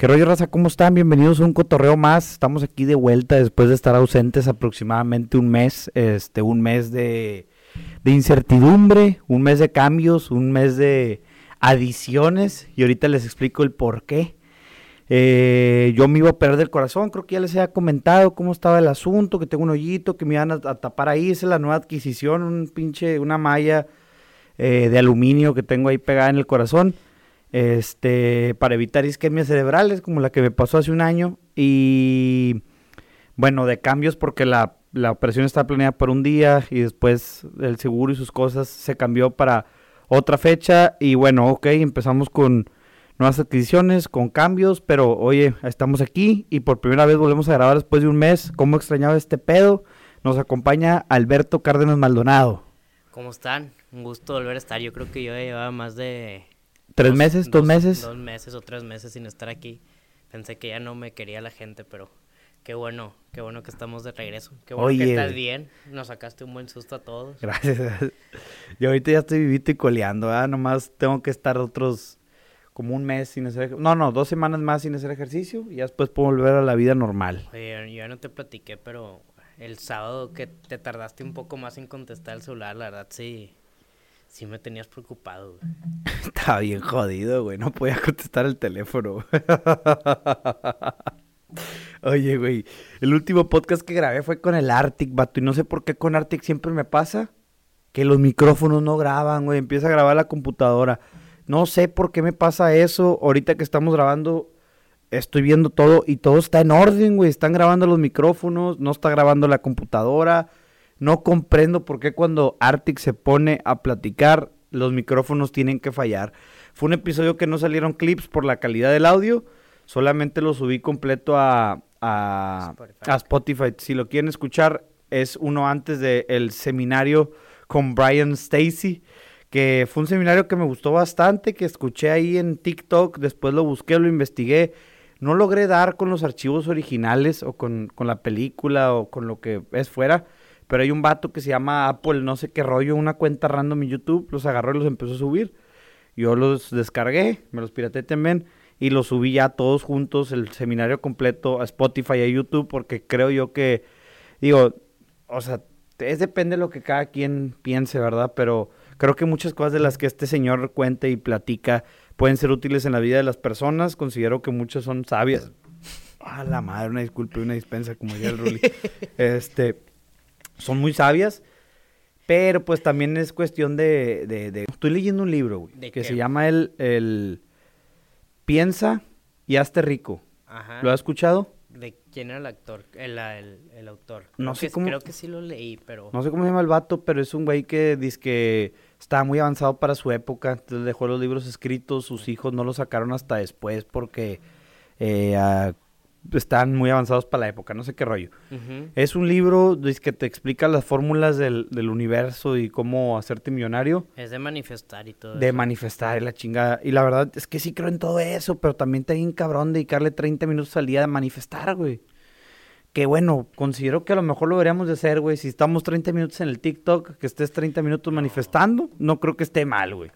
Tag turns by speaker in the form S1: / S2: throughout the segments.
S1: ¿Qué rollo, raza? ¿Cómo están? Bienvenidos a un cotorreo más. Estamos aquí de vuelta después de estar ausentes aproximadamente un mes. Este, un mes de, de incertidumbre, un mes de cambios, un mes de adiciones. Y ahorita les explico el por qué. Eh, yo me iba a perder el corazón, creo que ya les había comentado cómo estaba el asunto, que tengo un hoyito, que me iban a, a tapar ahí. Esa es la nueva adquisición, un pinche, una malla eh, de aluminio que tengo ahí pegada en el corazón este, para evitar isquemias cerebrales, como la que me pasó hace un año. Y bueno, de cambios porque la, la operación estaba planeada por un día y después el seguro y sus cosas se cambió para otra fecha. Y bueno, ok, empezamos con nuevas adquisiciones, con cambios, pero oye, estamos aquí y por primera vez volvemos a grabar después de un mes. ¿Cómo extrañaba este pedo? Nos acompaña Alberto Cárdenas Maldonado.
S2: ¿Cómo están? Un gusto volver a estar. Yo creo que yo ya llevaba más de
S1: ¿Tres meses? ¿Dos, meses?
S2: Dos meses o tres meses sin estar aquí. Pensé que ya no me quería la gente, pero qué bueno, qué bueno que estamos de regreso. Qué bueno que estás bien. Nos sacaste un buen susto a todos.
S1: Gracias. Yo ahorita ya estoy vivito y coleando, ¿ah? Nomás tengo que estar otros como un mes sin hacer No, no, dos semanas más sin hacer ejercicio y ya después puedo volver a la vida normal.
S2: Oye, yo ya no te platiqué, pero el sábado que te tardaste un poco más en contestar el celular, la verdad sí Sí me tenías preocupado, güey.
S1: Estaba bien jodido, güey. No podía contestar el teléfono. Oye, güey. El último podcast que grabé fue con el Arctic, vato. Y no sé por qué con Arctic siempre me pasa que los micrófonos no graban, güey. Empieza a grabar la computadora. No sé por qué me pasa eso. Ahorita que estamos grabando, estoy viendo todo y todo está en orden, güey. Están grabando los micrófonos, no está grabando la computadora no comprendo por qué cuando Arctic se pone a platicar, los micrófonos tienen que fallar. Fue un episodio que no salieron clips por la calidad del audio. Solamente lo subí completo a, a, Spotify. Si lo quieren escuchar, es uno antes del seminario con Brian Stacy, que fue un seminario que me gustó bastante, que escuché ahí en TikTok, después lo busqué, lo investigué. No logré dar con los archivos originales o con, con la película o con lo que es fuera pero hay un vato que se llama Apple, no sé qué rollo, una cuenta random en YouTube, los agarró y los empezó a subir. Yo los descargué, me los pirateé también y los subí ya todos juntos, el seminario completo a Spotify y a YouTube, porque creo yo que, digo, o sea, es depende de lo que cada quien piense, ¿verdad? Pero creo que muchas cosas de las que este señor cuenta y platica pueden ser útiles en la vida de las personas. Considero que muchas son sabias. A la madre, una disculpa y una dispensa, como diría el Ruli. este, son muy sabias, pero pues también es cuestión de... de, Estoy leyendo un libro, güey, que se llama el, el Piensa y hazte rico. Ajá. ¿Lo has escuchado?
S2: ¿De quién era el actor? El, el, autor.
S1: No sé cómo...
S2: Creo que sí lo leí, pero...
S1: No sé cómo se llama el vato, pero es un güey que dice que estaba muy avanzado para su época. Entonces dejó los libros escritos, sus hijos no los sacaron hasta después porque... Eh, están muy avanzados para la época, no sé qué rollo. Es un libro que te explica las fórmulas del, universo y cómo hacerte millonario.
S2: Es de manifestar y todo.
S1: De manifestar y la chingada. Y la verdad es que sí creo en todo eso, pero también te hay un cabrón dedicarle 30 minutos al día de manifestar, güey. Que bueno, considero que a lo mejor lo deberíamos de hacer, güey. Si estamos 30 minutos en el TikTok, que estés 30 minutos manifestando, no creo que esté mal, güey.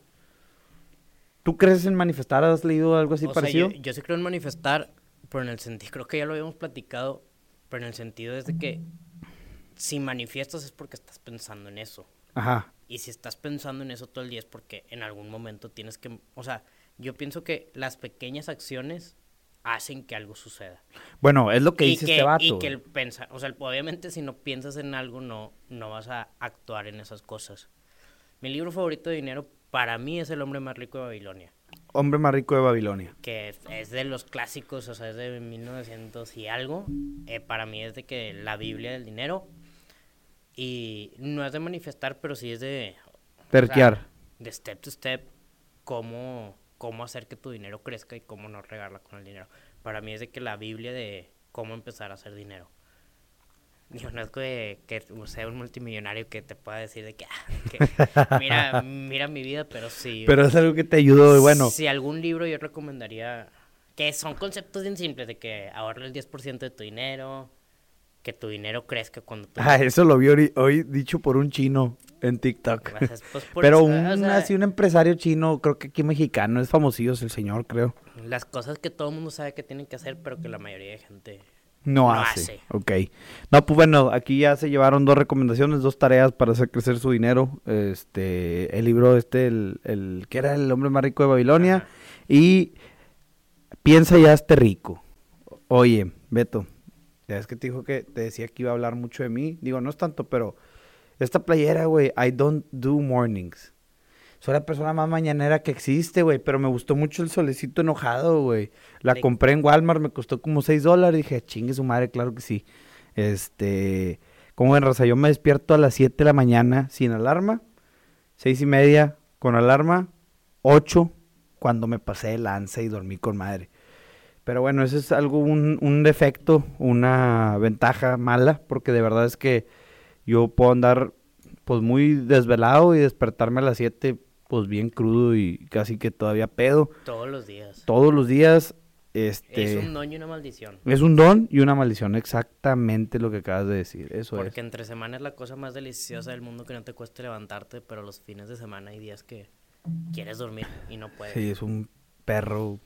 S1: ¿Tú crees en manifestar? ¿Has leído algo así parecido?
S2: yo sí creo en manifestar pero en el sentido, creo que ya lo habíamos platicado, pero en el sentido es de que si manifiestas es porque estás pensando en eso.
S1: Ajá.
S2: Y si estás pensando en eso todo el día es porque en algún momento tienes que, o sea, yo pienso que las pequeñas acciones hacen que algo suceda.
S1: Bueno, es lo que dice este vato.
S2: Y que el pensar, o sea, obviamente si no piensas en algo no, no vas a actuar en esas cosas. Mi libro favorito de dinero para mí es El hombre más rico de Babilonia.
S1: Hombre más rico de Babilonia.
S2: Que es de los clásicos, o sea, es de 1900 y algo. Eh, para mí es de que la Biblia del dinero. Y no es de manifestar, pero sí es de...
S1: Terquear.
S2: de step to step, cómo, cómo hacer que tu dinero crezca y cómo no regarla con el dinero. Para mí es de que la Biblia de cómo empezar a hacer dinero. Yo no es que, sea un multimillonario que te pueda decir de que, ah, mira, mira mi vida, pero sí.
S1: Pero es algo que te ayudó, bueno.
S2: Si algún libro yo recomendaría, que son conceptos bien simples, de que ahorra el 10% de tu dinero, que tu dinero crezca cuando tú...
S1: Ah, eso lo vi hoy, hoy dicho por un chino en TikTok.
S2: Pues, por
S1: Pero
S2: eso,
S1: un,
S2: o sea,
S1: así un empresario chino, creo que aquí mexicano, es famosillo el señor, creo.
S2: Las cosas que todo el mundo sabe que tienen que hacer, pero que la mayoría de gente...
S1: No,
S2: No
S1: hace.
S2: hace.
S1: Ok. No, pues bueno, aquí ya se llevaron dos recomendaciones, dos tareas para hacer crecer su dinero. Este, el libro este, el, el que era el hombre más rico de Babilonia.
S2: Ajá.
S1: Y piensa ya esté rico. Oye, Beto, ya es que te dijo que te decía que iba a hablar mucho de mí. Digo, no es tanto, pero esta playera, güey, I don't do mornings. Soy la persona más mañanera que existe, güey, pero me gustó mucho el solecito enojado, güey. La
S2: Le-
S1: compré en Walmart, me costó como 6 dólares. Dije, chingue su madre, claro que sí. Este, como en raza, yo me despierto a las 7 de la mañana sin alarma, seis y media con alarma, 8 cuando me pasé de lanza y dormí con madre. Pero bueno, eso es algo, un, un defecto, una ventaja mala, porque de verdad es que yo puedo andar pues muy desvelado y despertarme a las 7 pues bien crudo y casi que todavía pedo.
S2: Todos los días.
S1: Todos los días, este...
S2: Es un don y una maldición.
S1: Es un don y una maldición, exactamente lo que acabas de decir. Eso
S2: Porque
S1: es.
S2: entre semana es la cosa más deliciosa del mundo que no te cueste levantarte, pero los fines de semana hay días que quieres dormir y no puedes.
S1: Sí, es un perro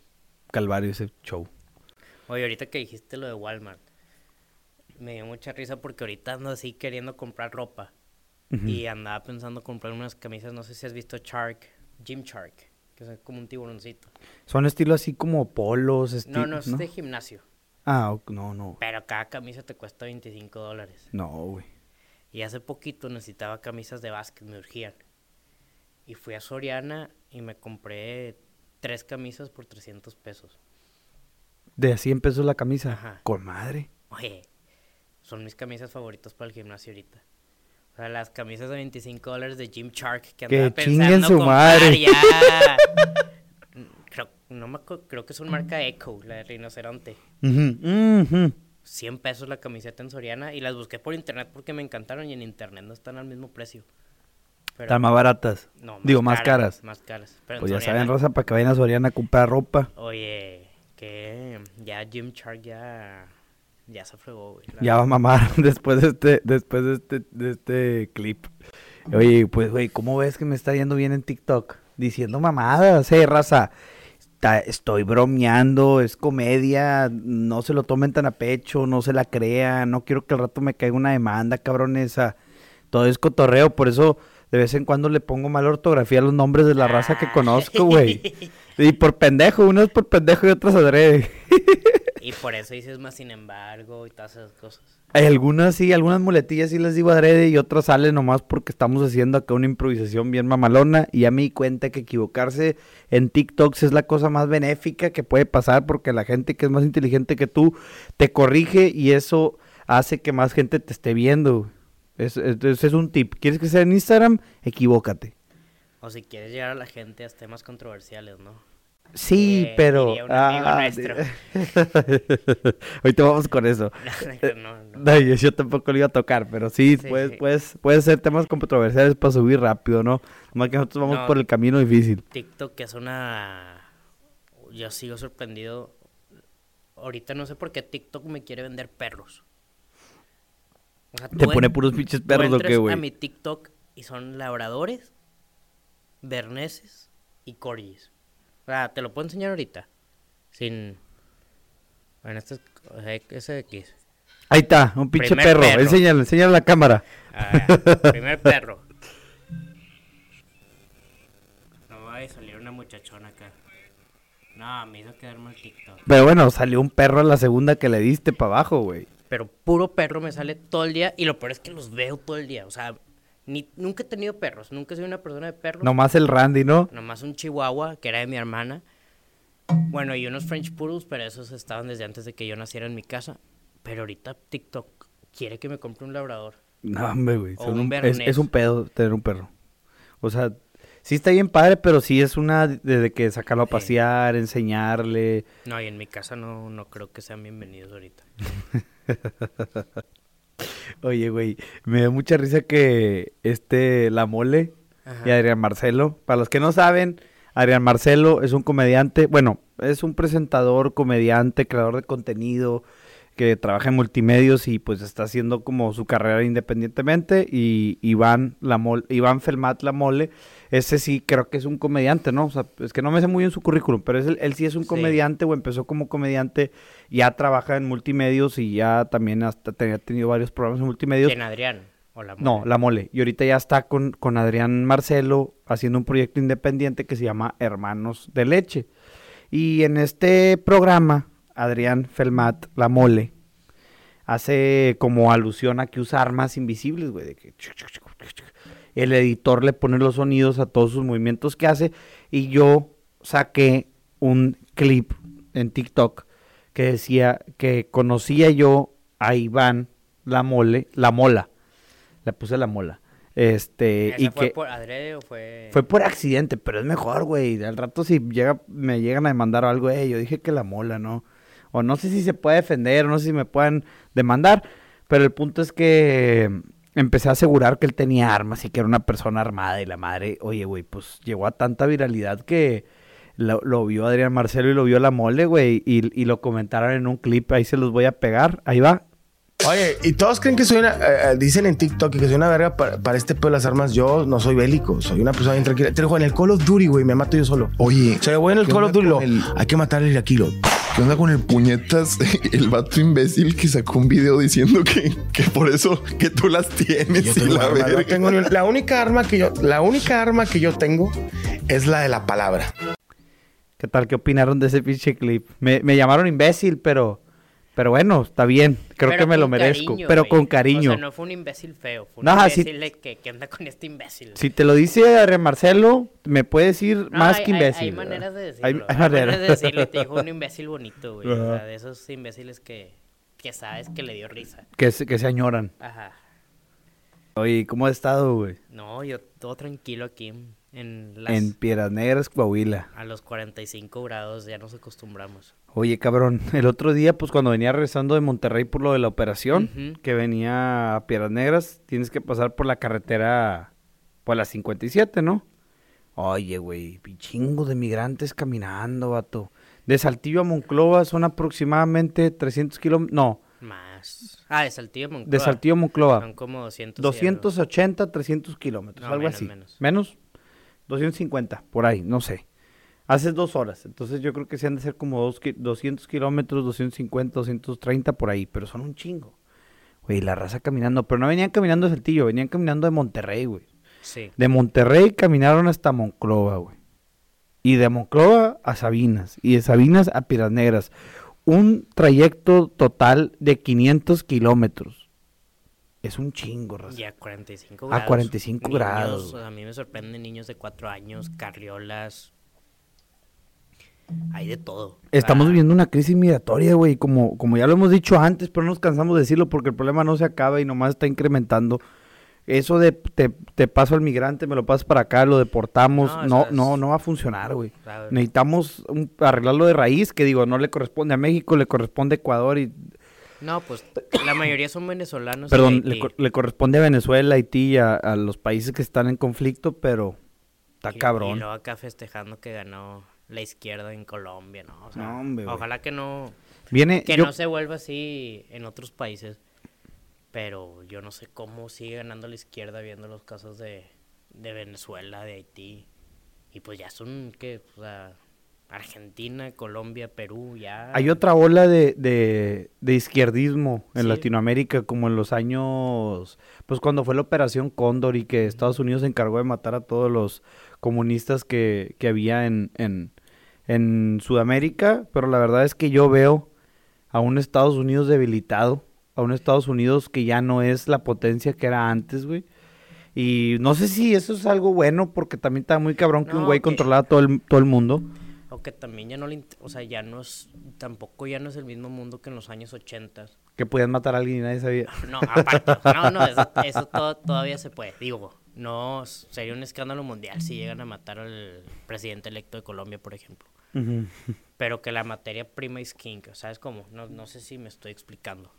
S1: calvario ese show.
S2: Oye, ahorita que dijiste lo de Walmart, me dio mucha risa porque ahorita ando así queriendo comprar ropa. Y andaba pensando comprar unas camisas, no sé si has visto Shark, Gym Shark, que es como un tiburoncito.
S1: Son estilo así como polos,
S2: No, no, es de gimnasio.
S1: Ah, no, no.
S2: Pero cada camisa te cuesta 25 dólares.
S1: No, güey.
S2: Y hace poquito necesitaba camisas de básquet, me urgían. Y fui a Soriana y me compré tres camisas por 300 pesos.
S1: De a 100 pesos la camisa.
S2: Ajá.
S1: Con madre.
S2: Oye, son mis camisas favoritas para el gimnasio ahorita. O sea, las camisas de 25 dólares de Jim Shark que
S1: Que
S2: andaba
S1: chinguen
S2: pensando
S1: su
S2: comprar
S1: madre.
S2: ya. creo, no me creo que es una marca Echo, la de rinoceronte.
S1: Ujú, ujú.
S2: 100 pesos la camiseta en Soriana y las busqué por internet porque me encantaron y en internet no están al mismo precio.
S1: Están más baratas.
S2: no,
S1: Digo, más caras.
S2: Más caras. Pero en
S1: Pues ya
S2: Soriana-
S1: saben, Rosa, para que vayan a Soriana a comprar ropa.
S2: Oye, que ya Jim Shark ya, ya se fregó, güey.
S1: Ya va a mamar después de este, después de este, de este clip. Oye, pues, güey, ¿cómo ves que me está yendo bien en TikTok? Diciendo mamadas, eh, raza. Está- estoy bromeando, es comedia, no se lo tomen tan a pecho, no se la crean, no quiero que al rato me caiga una demanda, cabronesa. Todo es cotorreo, por eso de vez en cuando le pongo mala ortografía a los nombres de la raza que conozco, güey. Y por pendejo, unos por pendejo y otros adrede.
S2: Y por eso dices más sin embargo y todas esas cosas.
S1: Hay algunas sí, algunas muletillas sí les digo adrede y otras salen nomás porque estamos haciendo acá una improvisación bien mamalona y ya me di cuenta que equivocarse en TikToks es la cosa más benéfica que puede pasar porque la gente que es más inteligente que tú te corrige y eso hace que más gente te esté viendo. Es- es- Ese es un tip. ¿Quieres que sea en Instagram? Equivócate.
S2: O si quieres llegar a la gente a temas controversiales, ¿no?
S1: Sí,
S2: Eh,
S1: pero...
S2: diría un amigo
S1: ah,
S2: nuestro.
S1: Ahorita vamos con eso.
S2: no, no.
S1: No, yo, tampoco lo iba a tocar, pero sí,
S2: Sí,
S1: puedes,
S2: sí.
S1: puedes, puedes ser temas controversiales para subir rápido, ¿no? Más que nosotros vamos por el camino difícil.
S2: TikTok es una... Yo sigo sorprendido. Ahorita no sé por qué TikTok me quiere vender perros. O sea,
S1: Te
S2: tú
S1: pone
S2: en-
S1: puros pinches perros o qué, güey.
S2: a mi TikTok y son labradores, berneses y corgis. O sea, te lo puedo enseñar ahorita. Sin... Bueno, este es ese de aquí.
S1: Ahí está, un pinche
S2: Primer
S1: perro.
S2: perro.
S1: Enséñale, enséñale a la cámara.
S2: A ver, primer perro. No va a salir una muchachona acá. No, me hizo quedarme el TikTok.
S1: Pero bueno, salió un perro a la segunda que le diste para abajo, güey.
S2: Pero puro perro me sale todo el día y lo peor es que los veo todo el día. O sea, ni, nunca he tenido perros, nunca he sido una persona de perros.
S1: Nomás el Randy, ¿no?
S2: Nomás un chihuahua que era de mi hermana. Bueno, y unos French Poodles, pero esos estaban desde antes de que yo naciera en mi casa. Pero ahorita TikTok quiere que me compre un labrador.
S1: No, hombre, güey.
S2: O un
S1: un- es, un pedo tener un perro. O sea, sí está bien padre, pero sí es una desde que sacarlo a
S2: Sí.
S1: pasear, enseñarle.
S2: No, y en mi casa no, no creo que sean bienvenidos ahorita.
S1: Oye, güey, me da mucha risa que este, la mole y Adrián Marcelo, para los que no saben, Adrián Marcelo es un comediante, bueno, es un presentador, comediante, creador de contenido, que trabaja en multimedios y pues está haciendo como su carrera independientemente. Y Iván, la Iván Felmat La Mole, ese sí creo que es un comediante, ¿no? O sea, es que no me sé muy bien su currículum, pero es el- él sí es un
S2: Sí.
S1: comediante o empezó como comediante, ya trabaja en multimedios y ya también hasta te- ha tenido varios programas en multimedios.
S2: ¿Quién, Adrián? ¿O la
S1: No,
S2: mole?
S1: la mole. Y ahorita ya está con, con Adrián Marcelo haciendo un proyecto independiente que se llama Hermanos de Leche. Y en este programa, Adrián Felmat, la mole, hace como alusión a que usa armas invisibles, güey. de que El editor le pone los sonidos a todos sus movimientos que hace. Y yo saqué un clip en TikTok que decía que conocía yo a Iván la mole, la mola. Le puse la mola. Este,
S2: ¿Esa
S1: y
S2: fue
S1: que
S2: por adrede o fue...?
S1: fue por accidente, pero es mejor, güey. Al rato si llega, me llegan a demandar o algo, eh, yo dije que la mola, ¿no? O no sé si se puede defender, no sé si me pueden demandar, pero el punto es que empecé a asegurar que él tenía armas y que era una persona armada y la madre, oye, güey, pues llegó a tanta viralidad que lo, vio Adrián Marcelo y lo vio la mole, güey, y lo comentaron en un clip, ahí se los voy a pegar, ahí va.
S3: Oye, y todos creen que soy una. eh, eh, dicen en TikTok que soy una verga para, para este pedo de las armas. Yo no soy bélico, soy una persona bien tranquila. Te digo, en el Call of Duty, güey, me mato yo solo.
S4: Oye,
S3: O sea, voy en el
S4: ¿qué
S3: Call of Duty, lo,
S4: el-
S3: hay que matar al iraquilo.
S4: ¿Qué onda con el puñetas? El vato imbécil que sacó un video diciendo que, que por eso que tú las tienes
S3: Yo
S4: y
S3: tengo
S4: la
S3: arma, no
S4: verga.
S3: tengo ni- la única arma que yo, la única arma que yo tengo es la de la palabra.
S1: ¿Qué tal? ¿Qué opinaron de ese pinche clip? Me, me llamaron imbécil, pero, pero bueno, está bien. Creo
S2: Pero
S1: que me lo merezco.
S2: cariño,
S1: pero
S2: güey.
S1: con cariño.
S2: O sea, no fue un imbécil feo. Fue un
S1: No,
S2: imbécil de que, ¿qué onda con este imbécil?
S1: Si te lo dice Adrián Marcelo, me puedes decir
S2: No,
S1: más
S2: hay-
S1: que
S2: hay-
S1: imbécil.
S2: Hay,
S1: ¿verdad?
S2: maneras de decirlo.
S1: Hay-
S2: Hay,
S1: hay maneras.
S2: maneras de decirlo. Te dijo un imbécil bonito, güey. O
S1: Ajá.
S2: sea, de esos imbéciles que, que sabes que le dio risa.
S1: que, se, que se añoran.
S2: Ajá.
S1: Oye, ¿cómo has estado, güey?
S2: No, yo todo tranquilo aquí en las...
S1: En Piedras Negras, Coahuila.
S2: A los 45 grados ya nos acostumbramos.
S1: Oye, cabrón, el otro día, pues cuando venía regresando de Monterrey por lo de la operación, que venía a Piedras Negras, tienes que pasar por la carretera, por la 57, ¿no? Oye, güey, chingo de migrantes caminando, vato. De Saltillo a Monclova son aproximadamente 300 kilómetros, no,
S2: Más. Ah, de Saltillo a Monclova.
S1: de Saltillo a Monclova.
S2: Son como 200 y algo.
S1: 280, 300 kilómetros,
S2: No,
S1: algo
S2: menos,
S1: así.
S2: menos.
S1: ¿Menos? 250, por ahí, no sé. Haces dos horas, entonces yo creo que se han de ser como dos, ki- 200 kilómetros, 250, 230 por ahí, pero son un chingo. Güey, la raza caminando, pero no venían caminando de Saltillo, venían caminando de Monterrey, güey.
S2: Sí.
S1: De Monterrey caminaron hasta Monclova, güey. Y de Monclova a Sabinas. Y de Sabinas a Piedras Negras. Un trayecto total de 500 kilómetros. Es un chingo, raza.
S2: Y a 45
S1: A
S2: grados.
S1: 45
S2: Niños,
S1: grados,
S2: A mí me sorprenden niños de 4 años, carriolas. Hay de todo.
S1: Estamos
S2: Ah,
S1: viviendo una crisis migratoria, güey, como, como ya lo hemos dicho antes, pero no nos cansamos de decirlo porque el problema no se acaba y nomás está incrementando. Eso de te, te paso al migrante, me lo pasas para acá, lo deportamos,
S2: No,
S1: no, no, va a funcionar, güey. Necesitamos un- arreglarlo de raíz, que digo, no le corresponde a México, le corresponde a Ecuador y,
S2: No, pues la mayoría son venezolanos.
S1: perdón, le, cor- le corresponde a Venezuela, Haití, a, a los países que están en conflicto, pero está
S2: Y- Y
S1: cabrón.
S2: luego acá festejando que ganó la izquierda en Colombia, ¿no? O sea,
S1: No, hombre, güey.
S2: ojalá que no,
S1: Viene,
S2: que
S1: yo-
S2: no se vuelva así en otros países. Pero yo no sé cómo sigue ganando la izquierda viendo los casos de, de Venezuela, de Haití. Y pues ya son, que O sea, Argentina, Colombia, Perú, ya.
S1: Hay otra ola de, de, de izquierdismo en
S2: Sí.
S1: Latinoamérica, como en los años, pues cuando fue la Operación Cóndor y que Estados Unidos se encargó de matar a todos los comunistas que, que había en, en, en Sudamérica, pero la verdad es que yo veo a un Estados Unidos debilitado, a un Estados Unidos que ya no es la potencia que era antes, güey. Y no sé si eso es algo bueno, porque también está muy cabrón que un güey
S2: que-
S1: controlara todo el, todo el mundo.
S2: Que también ya no le. O sea, ya no es. Tampoco ya no es el mismo mundo que en los años 80.
S1: Que podían matar a alguien y nadie sabía.
S2: No, aparte. no, no, eso, eso todo- todavía se puede. Digo, no sería un escándalo mundial si llegan a matar al presidente electo de Colombia, por ejemplo.
S1: Ujú.
S2: Pero que la materia prima es king. ¿Sabes cómo? No, no sé si me estoy explicando.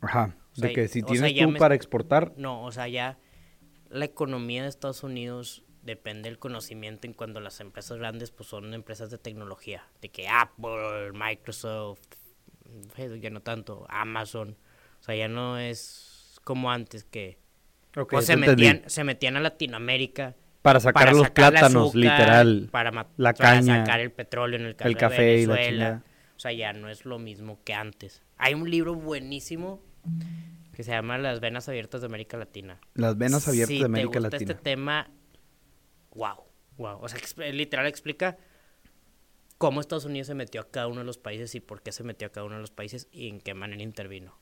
S1: Ajá.
S2: O
S1: de
S2: sea,
S1: que si
S2: o sea,
S1: tienes tú
S2: me-
S1: para exportar,
S2: No, o sea, ya la economía de Estados Unidos depende del conocimiento en cuando las empresas grandes pues son empresas de tecnología, de que Apple, Microsoft, Facebook ya no tanto, Amazon. O sea, ya no es como antes que
S1: Ok,
S2: pues,
S1: te
S2: se,
S1: entendí.
S2: metían, se metían a Latinoamérica
S1: Para sacar
S2: para
S1: los
S2: sacar el
S1: plátanos,
S2: azúcar,
S1: literal.
S2: para,
S1: la
S2: para
S1: caña,
S2: sacar el petróleo en el
S1: el
S2: de
S1: café y la
S2: Venezuela. O sea, ya no es lo mismo que antes. Hay un libro buenísimo que se llama Las venas abiertas de América Latina.
S1: Las venas abiertas
S2: si
S1: de América
S2: te gusta
S1: Latina.
S2: este tema, wow, wow. O sea, literal explica cómo Estados Unidos se metió a cada uno de los países y por qué se metió a cada uno de los países y en qué manera intervino.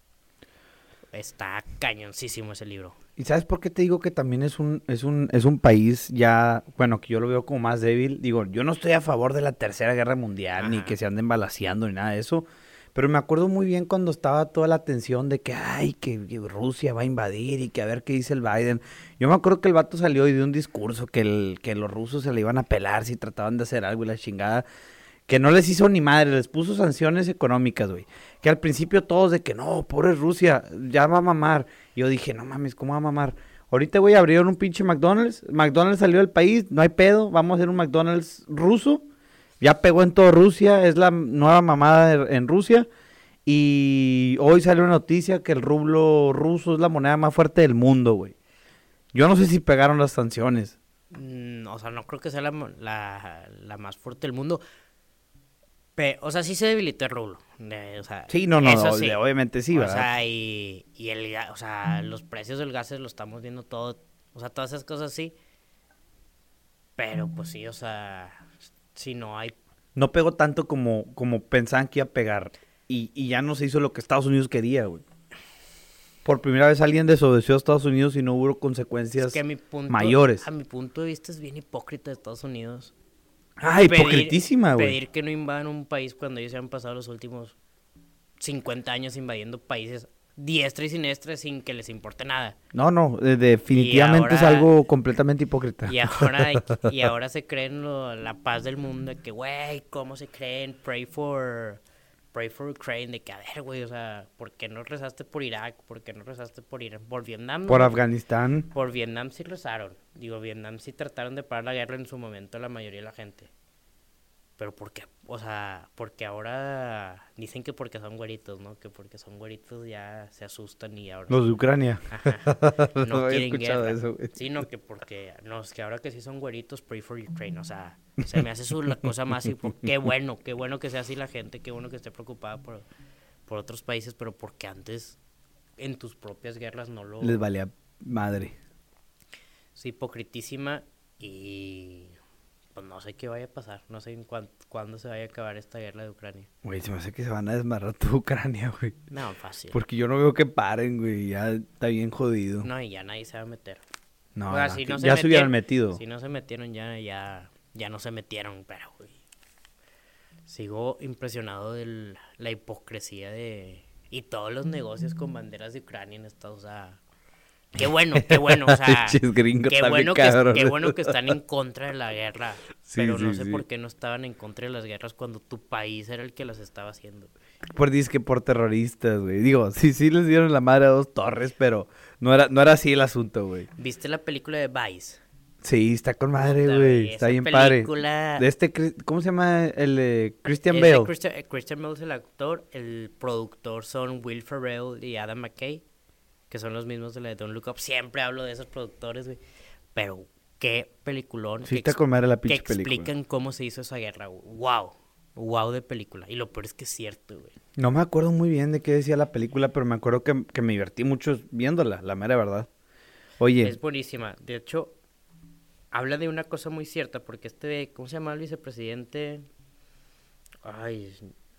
S2: Está cañoncísimo ese libro.
S1: ¿Y sabes por qué te digo que también es un, es un, es un país ya, bueno, que yo lo veo como más débil? Digo, yo no estoy a favor de la Tercera Guerra Mundial, ni que se anden balaseando, ni nada de eso. Pero me acuerdo muy bien cuando estaba toda la tensión de que, ay, que, Rusia va a invadir y que a ver qué dice el Biden. Yo me acuerdo que el vato salió y dio un discurso que, el, que los rusos se le iban a pelar si trataban de hacer algo y la chingada. Que no les hizo ni madre, les puso sanciones económicas, güey. Que al principio todos de que no, pobre Rusia, ya va a mamar. Yo dije, no mames, ¿cómo va a mamar? Ahorita, güey, abrieron un pinche McDonald's. McDonald's salió del país, no hay pedo, vamos a hacer un McDonald's ruso. Ya pegó en toda Rusia, es la nueva mamada de- en Rusia. Y hoy salió una noticia que el rublo ruso es la moneda más fuerte del mundo, güey. Yo no sé si pegaron las sanciones.
S2: Mm, o sea, no creo que sea la, la, la más fuerte del mundo. Pe- o sea, sí se debilitó el rublo. o sea,
S1: Sí, no, no,
S2: eso sí.
S1: obviamente sí,
S2: o
S1: ¿verdad?
S2: sea, y, y el, o sea, los precios del gas lo estamos viendo todo. O sea, todas esas cosas sí. Pero pues sí, o sea, si no hay
S1: no pegó tanto como, como pensaban que iba a pegar. Y, y ya no se hizo lo que Estados Unidos quería, güey. Por primera vez alguien desobedeció a Estados Unidos y no hubo consecuencias
S2: Es que a mi punto,
S1: mayores.
S2: A mi punto de vista es bien hipócrita de Estados Unidos.
S1: Ah,
S2: Pedir-
S1: hipocritísima, güey.
S2: Pedir que no invadan un país cuando ellos se han pasado los últimos 50 años invadiendo países diestra y siniestra sin que les importe nada.
S1: No, no, de- definitivamente es algo completamente hipócrita.
S2: Y ahora, y ahora se creen lo- la paz del mundo, de que, güey, ¿cómo se creen? Pray for, pray for Ukraine, de que, a ver, güey, o sea, ¿por qué no rezaste por Irak? ¿Por qué no rezaste por Irán? Por Vietnam.
S1: Por. Afganistán.
S2: Por Vietnam sí rezaron. Digo, Vietnam sí trataron de parar la guerra en su momento la mayoría de la gente. Pero ¿por qué? O sea, porque ahora dicen que porque son güeritos, ¿no? Que porque son güeritos ya se asustan y ahora
S1: Los de Ucrania.
S2: Ajá.
S1: No
S2: quieren guerra.
S1: eso.
S2: Sino que porque, no, es que ahora que sí son güeritos, pray for Ukraine. O sea, se me hace su, la cosa más... hipo- Qué bueno, qué bueno que sea así la gente, qué bueno que esté preocupada por, por otros países, pero porque antes en tus propias guerras no lo...
S1: Les valía madre.
S2: Es hipocritísima y pues no sé qué vaya a pasar, no sé en cuán- cuándo se vaya a acabar esta guerra de Ucrania.
S1: Güey, se me hace que se van a desmarrar toda Ucrania, güey.
S2: No, fácil.
S1: Porque yo no veo que paren, güey. Ya está bien jodido.
S2: No, y ya nadie se va a meter.
S1: No,
S2: O sea,
S1: no,
S2: si
S1: que
S2: no se
S1: ya se hubieran
S2: metieron-
S1: metido.
S2: Si no se metieron ya, ya, ya no se metieron, pero güey. Sigo impresionado de la hipocresía de... Y todos los negocios con banderas de Ucrania en Estados Unidos. Qué bueno, qué bueno, o sea... Qué bueno, que, qué bueno que están en contra de la guerra.
S1: Sí,
S2: pero no sé
S1: sí.
S2: por qué no estaban en contra de las guerras cuando tu país era el que las estaba haciendo.
S1: Por que por terroristas, güey. Digo, sí, sí les dieron la madre a dos torres, pero no era, no era así el asunto, güey.
S2: ¿Viste la película de Vice?
S1: Sí, está con madre, güey. Está bien padre. De este, ¿cómo se llama el de Christian Bale?
S2: Christian, eh, Christian Bale es el actor, el productor son Will Ferrell y Adam McKay, que son los mismos de la de Don't Look Up. Siempre hablo de esos productores, güey. Pero qué peliculón.
S1: Sí,
S2: que ex-
S1: la
S2: Que explican cómo se hizo esa guerra. güey. Wow. Wow de película. Y lo peor es que es cierto, güey.
S1: No me acuerdo muy bien de qué decía la película, pero me acuerdo que, que me divertí mucho viéndola, la mera verdad. Oye,
S2: Es buenísima. De hecho, habla de una cosa muy cierta, porque este, ¿cómo se llama el vicepresidente? Ay,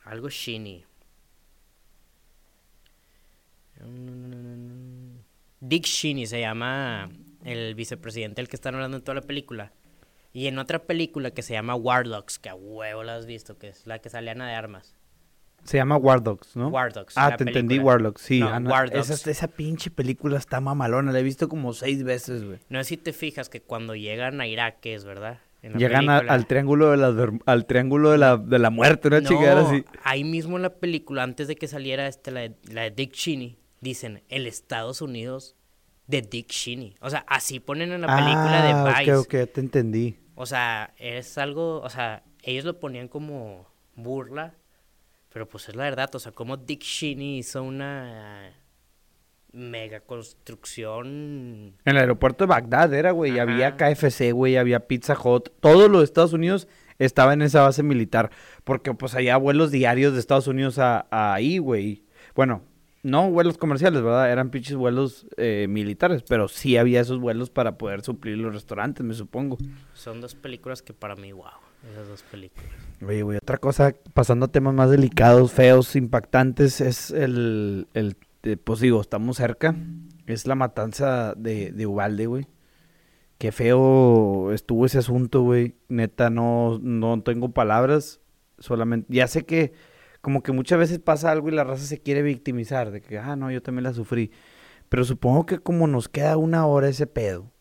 S2: algo Shinny. Mm, Dick Cheney se llama el vicepresidente del que están hablando en toda la película. Y en otra película que se llama Warlocks, que a huevo la has visto, que es la que sale Ana de Armas.
S1: se llama War Dogs, ¿no?
S2: War Dogs,
S1: Ah, te entendí,
S2: película.
S1: Warlocks, sí.
S2: No,
S1: Ana-
S2: War Dogs.
S1: esa, esa pinche película está mamalona, la he visto como seis veces, güey.
S2: No sé si te fijas que cuando llegan a Irak, es verdad.
S1: Llegan a-
S2: película,
S1: al triángulo de la, al triángulo de la, de la muerte, una
S2: No,
S1: chingada así.
S2: ahí mismo en la película, antes de que saliera este, la, de, la de Dick Cheney, dicen el Estados Unidos de Dick Cheney. O sea, así ponen en la película
S1: ah,
S2: de Vice.
S1: ok, ok, ya te entendí.
S2: O sea, es algo, o sea, ellos lo ponían como burla, Pero pues es la verdad, o sea, como Dick Cheney hizo una mega construcción.
S1: En el aeropuerto de Bagdad era, güey. Había KFC, güey. Había Pizza Hut. Todo lo de Estados Unidos estaba en esa base militar. Porque, pues, había vuelos diarios de Estados Unidos a, a ahí, güey. Bueno, no vuelos comerciales, ¿verdad? Eran pinches vuelos eh, militares. Pero sí había esos vuelos para poder suplir los restaurantes, me supongo.
S2: Son dos películas que para mí, wow, esas dos películas.
S1: Oye, güey, otra cosa, pasando a temas más delicados, feos, impactantes, es el, el eh, pues digo, estamos cerca, es la matanza de, de Ubalde, güey. Qué feo estuvo ese asunto, güey. Neta, no, no tengo palabras, solamente, ya sé que como que muchas veces pasa algo y la raza se quiere victimizar, de que, ah, no, yo también la sufrí. Pero supongo que como nos queda una hora ese pedo,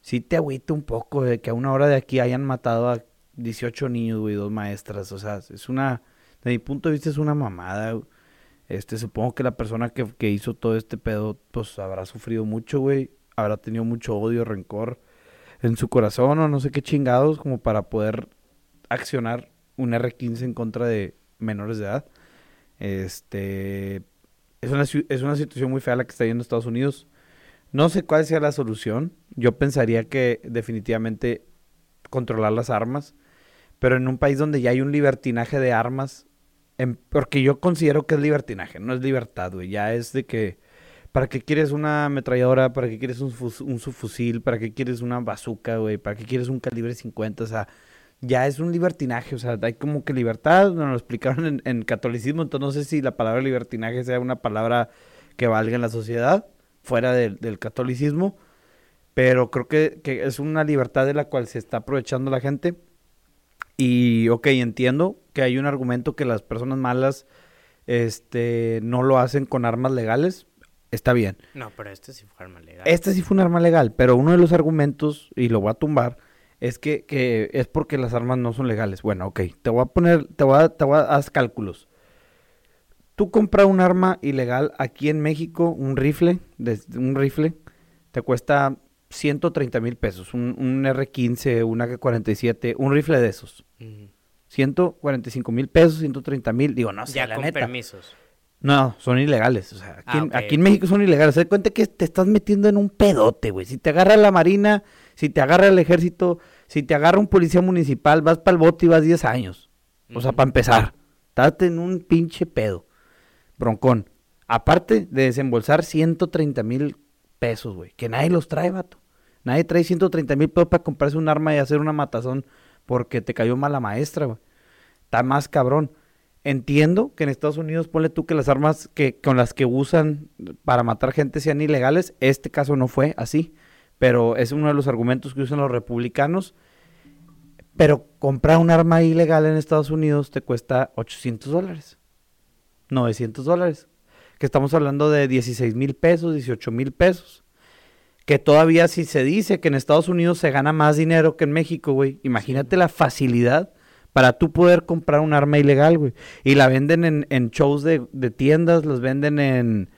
S1: sí te agüita un poco de que a una hora de aquí hayan matado a 18 niños, güey, dos maestras. O sea, es una, de mi punto de vista es una mamada. Este, supongo que la persona que, que hizo todo este pedo, pues habrá sufrido mucho, güey. Habrá tenido mucho odio, rencor en su corazón o no sé qué chingados, como para poder accionar un R15 en contra de menores de edad. Este, es una, es una situación muy fea la que está yendo Estados Unidos. No sé cuál sea la solución. Yo pensaría que definitivamente controlar las armas, pero en un país donde ya hay un libertinaje de armas, porque yo considero que es libertinaje, no es libertad, güey. Ya es de que, ¿para qué quieres una ametralladora? ¿Para qué quieres un, un subfusil? ¿Para qué quieres una bazooka, güey? ¿Para qué quieres un calibre 50? O sea, ya es un libertinaje, o sea, hay como que libertad, nos lo explicaron en, en catolicismo, entonces no sé si la palabra libertinaje sea una palabra que valga en la sociedad, fuera del, del catolicismo, pero creo que, que es una libertad de la cual se está aprovechando la gente. Y, ok, entiendo que hay un argumento que las personas malas este, no lo hacen con armas legales. Está bien.
S2: No, pero este sí fue arma legal.
S1: Este sí fue un arma legal, pero uno de los argumentos, y lo voy a tumbar, es que, que es porque las armas no son legales. Bueno, ok, te voy a poner, te voy a, te voy a haz cálculos. Tú compras un arma ilegal aquí en México, un rifle, de- un rifle, te cuesta 130 mil pesos, un, un R15, un AK-47, un rifle de esos.
S2: Ujú.
S1: 145 mil pesos, 130 mil, digo, no sé,
S2: ya
S1: la
S2: con
S1: neta.
S2: permisos.
S1: No, son ilegales. O sea, aquí,
S2: Ah,
S1: aquí en. México son ilegales. Se da cuenta que te estás metiendo en un pedote, güey. Si te agarra la marina, si te agarra el ejército, si te agarra un policía municipal, vas para el bote y vas 10 años. O sea, para empezar, estás en un pinche pedo. Broncón. Aparte de desembolsar 130 mil pesos, güey. Que nadie los trae, vato. Nadie trae 130 mil pesos para comprarse un arma y hacer una matazón porque te cayó mal la maestra, güey. Está más cabrón. Entiendo que en Estados Unidos, ponle tú que las armas que con las que usan para matar gente sean ilegales. Este caso no fue así, pero es uno de los argumentos que usan los republicanos. Pero comprar un arma ilegal en Estados Unidos te cuesta 800 dólares, 900 dólares. Que estamos hablando de 16 mil pesos, 18 mil pesos. Que todavía si se dice que en Estados Unidos se gana más dinero que en México, güey. Imagínate la facilidad para tú poder comprar un arma ilegal, güey. Y la venden en, en shows de, de tiendas, las venden en...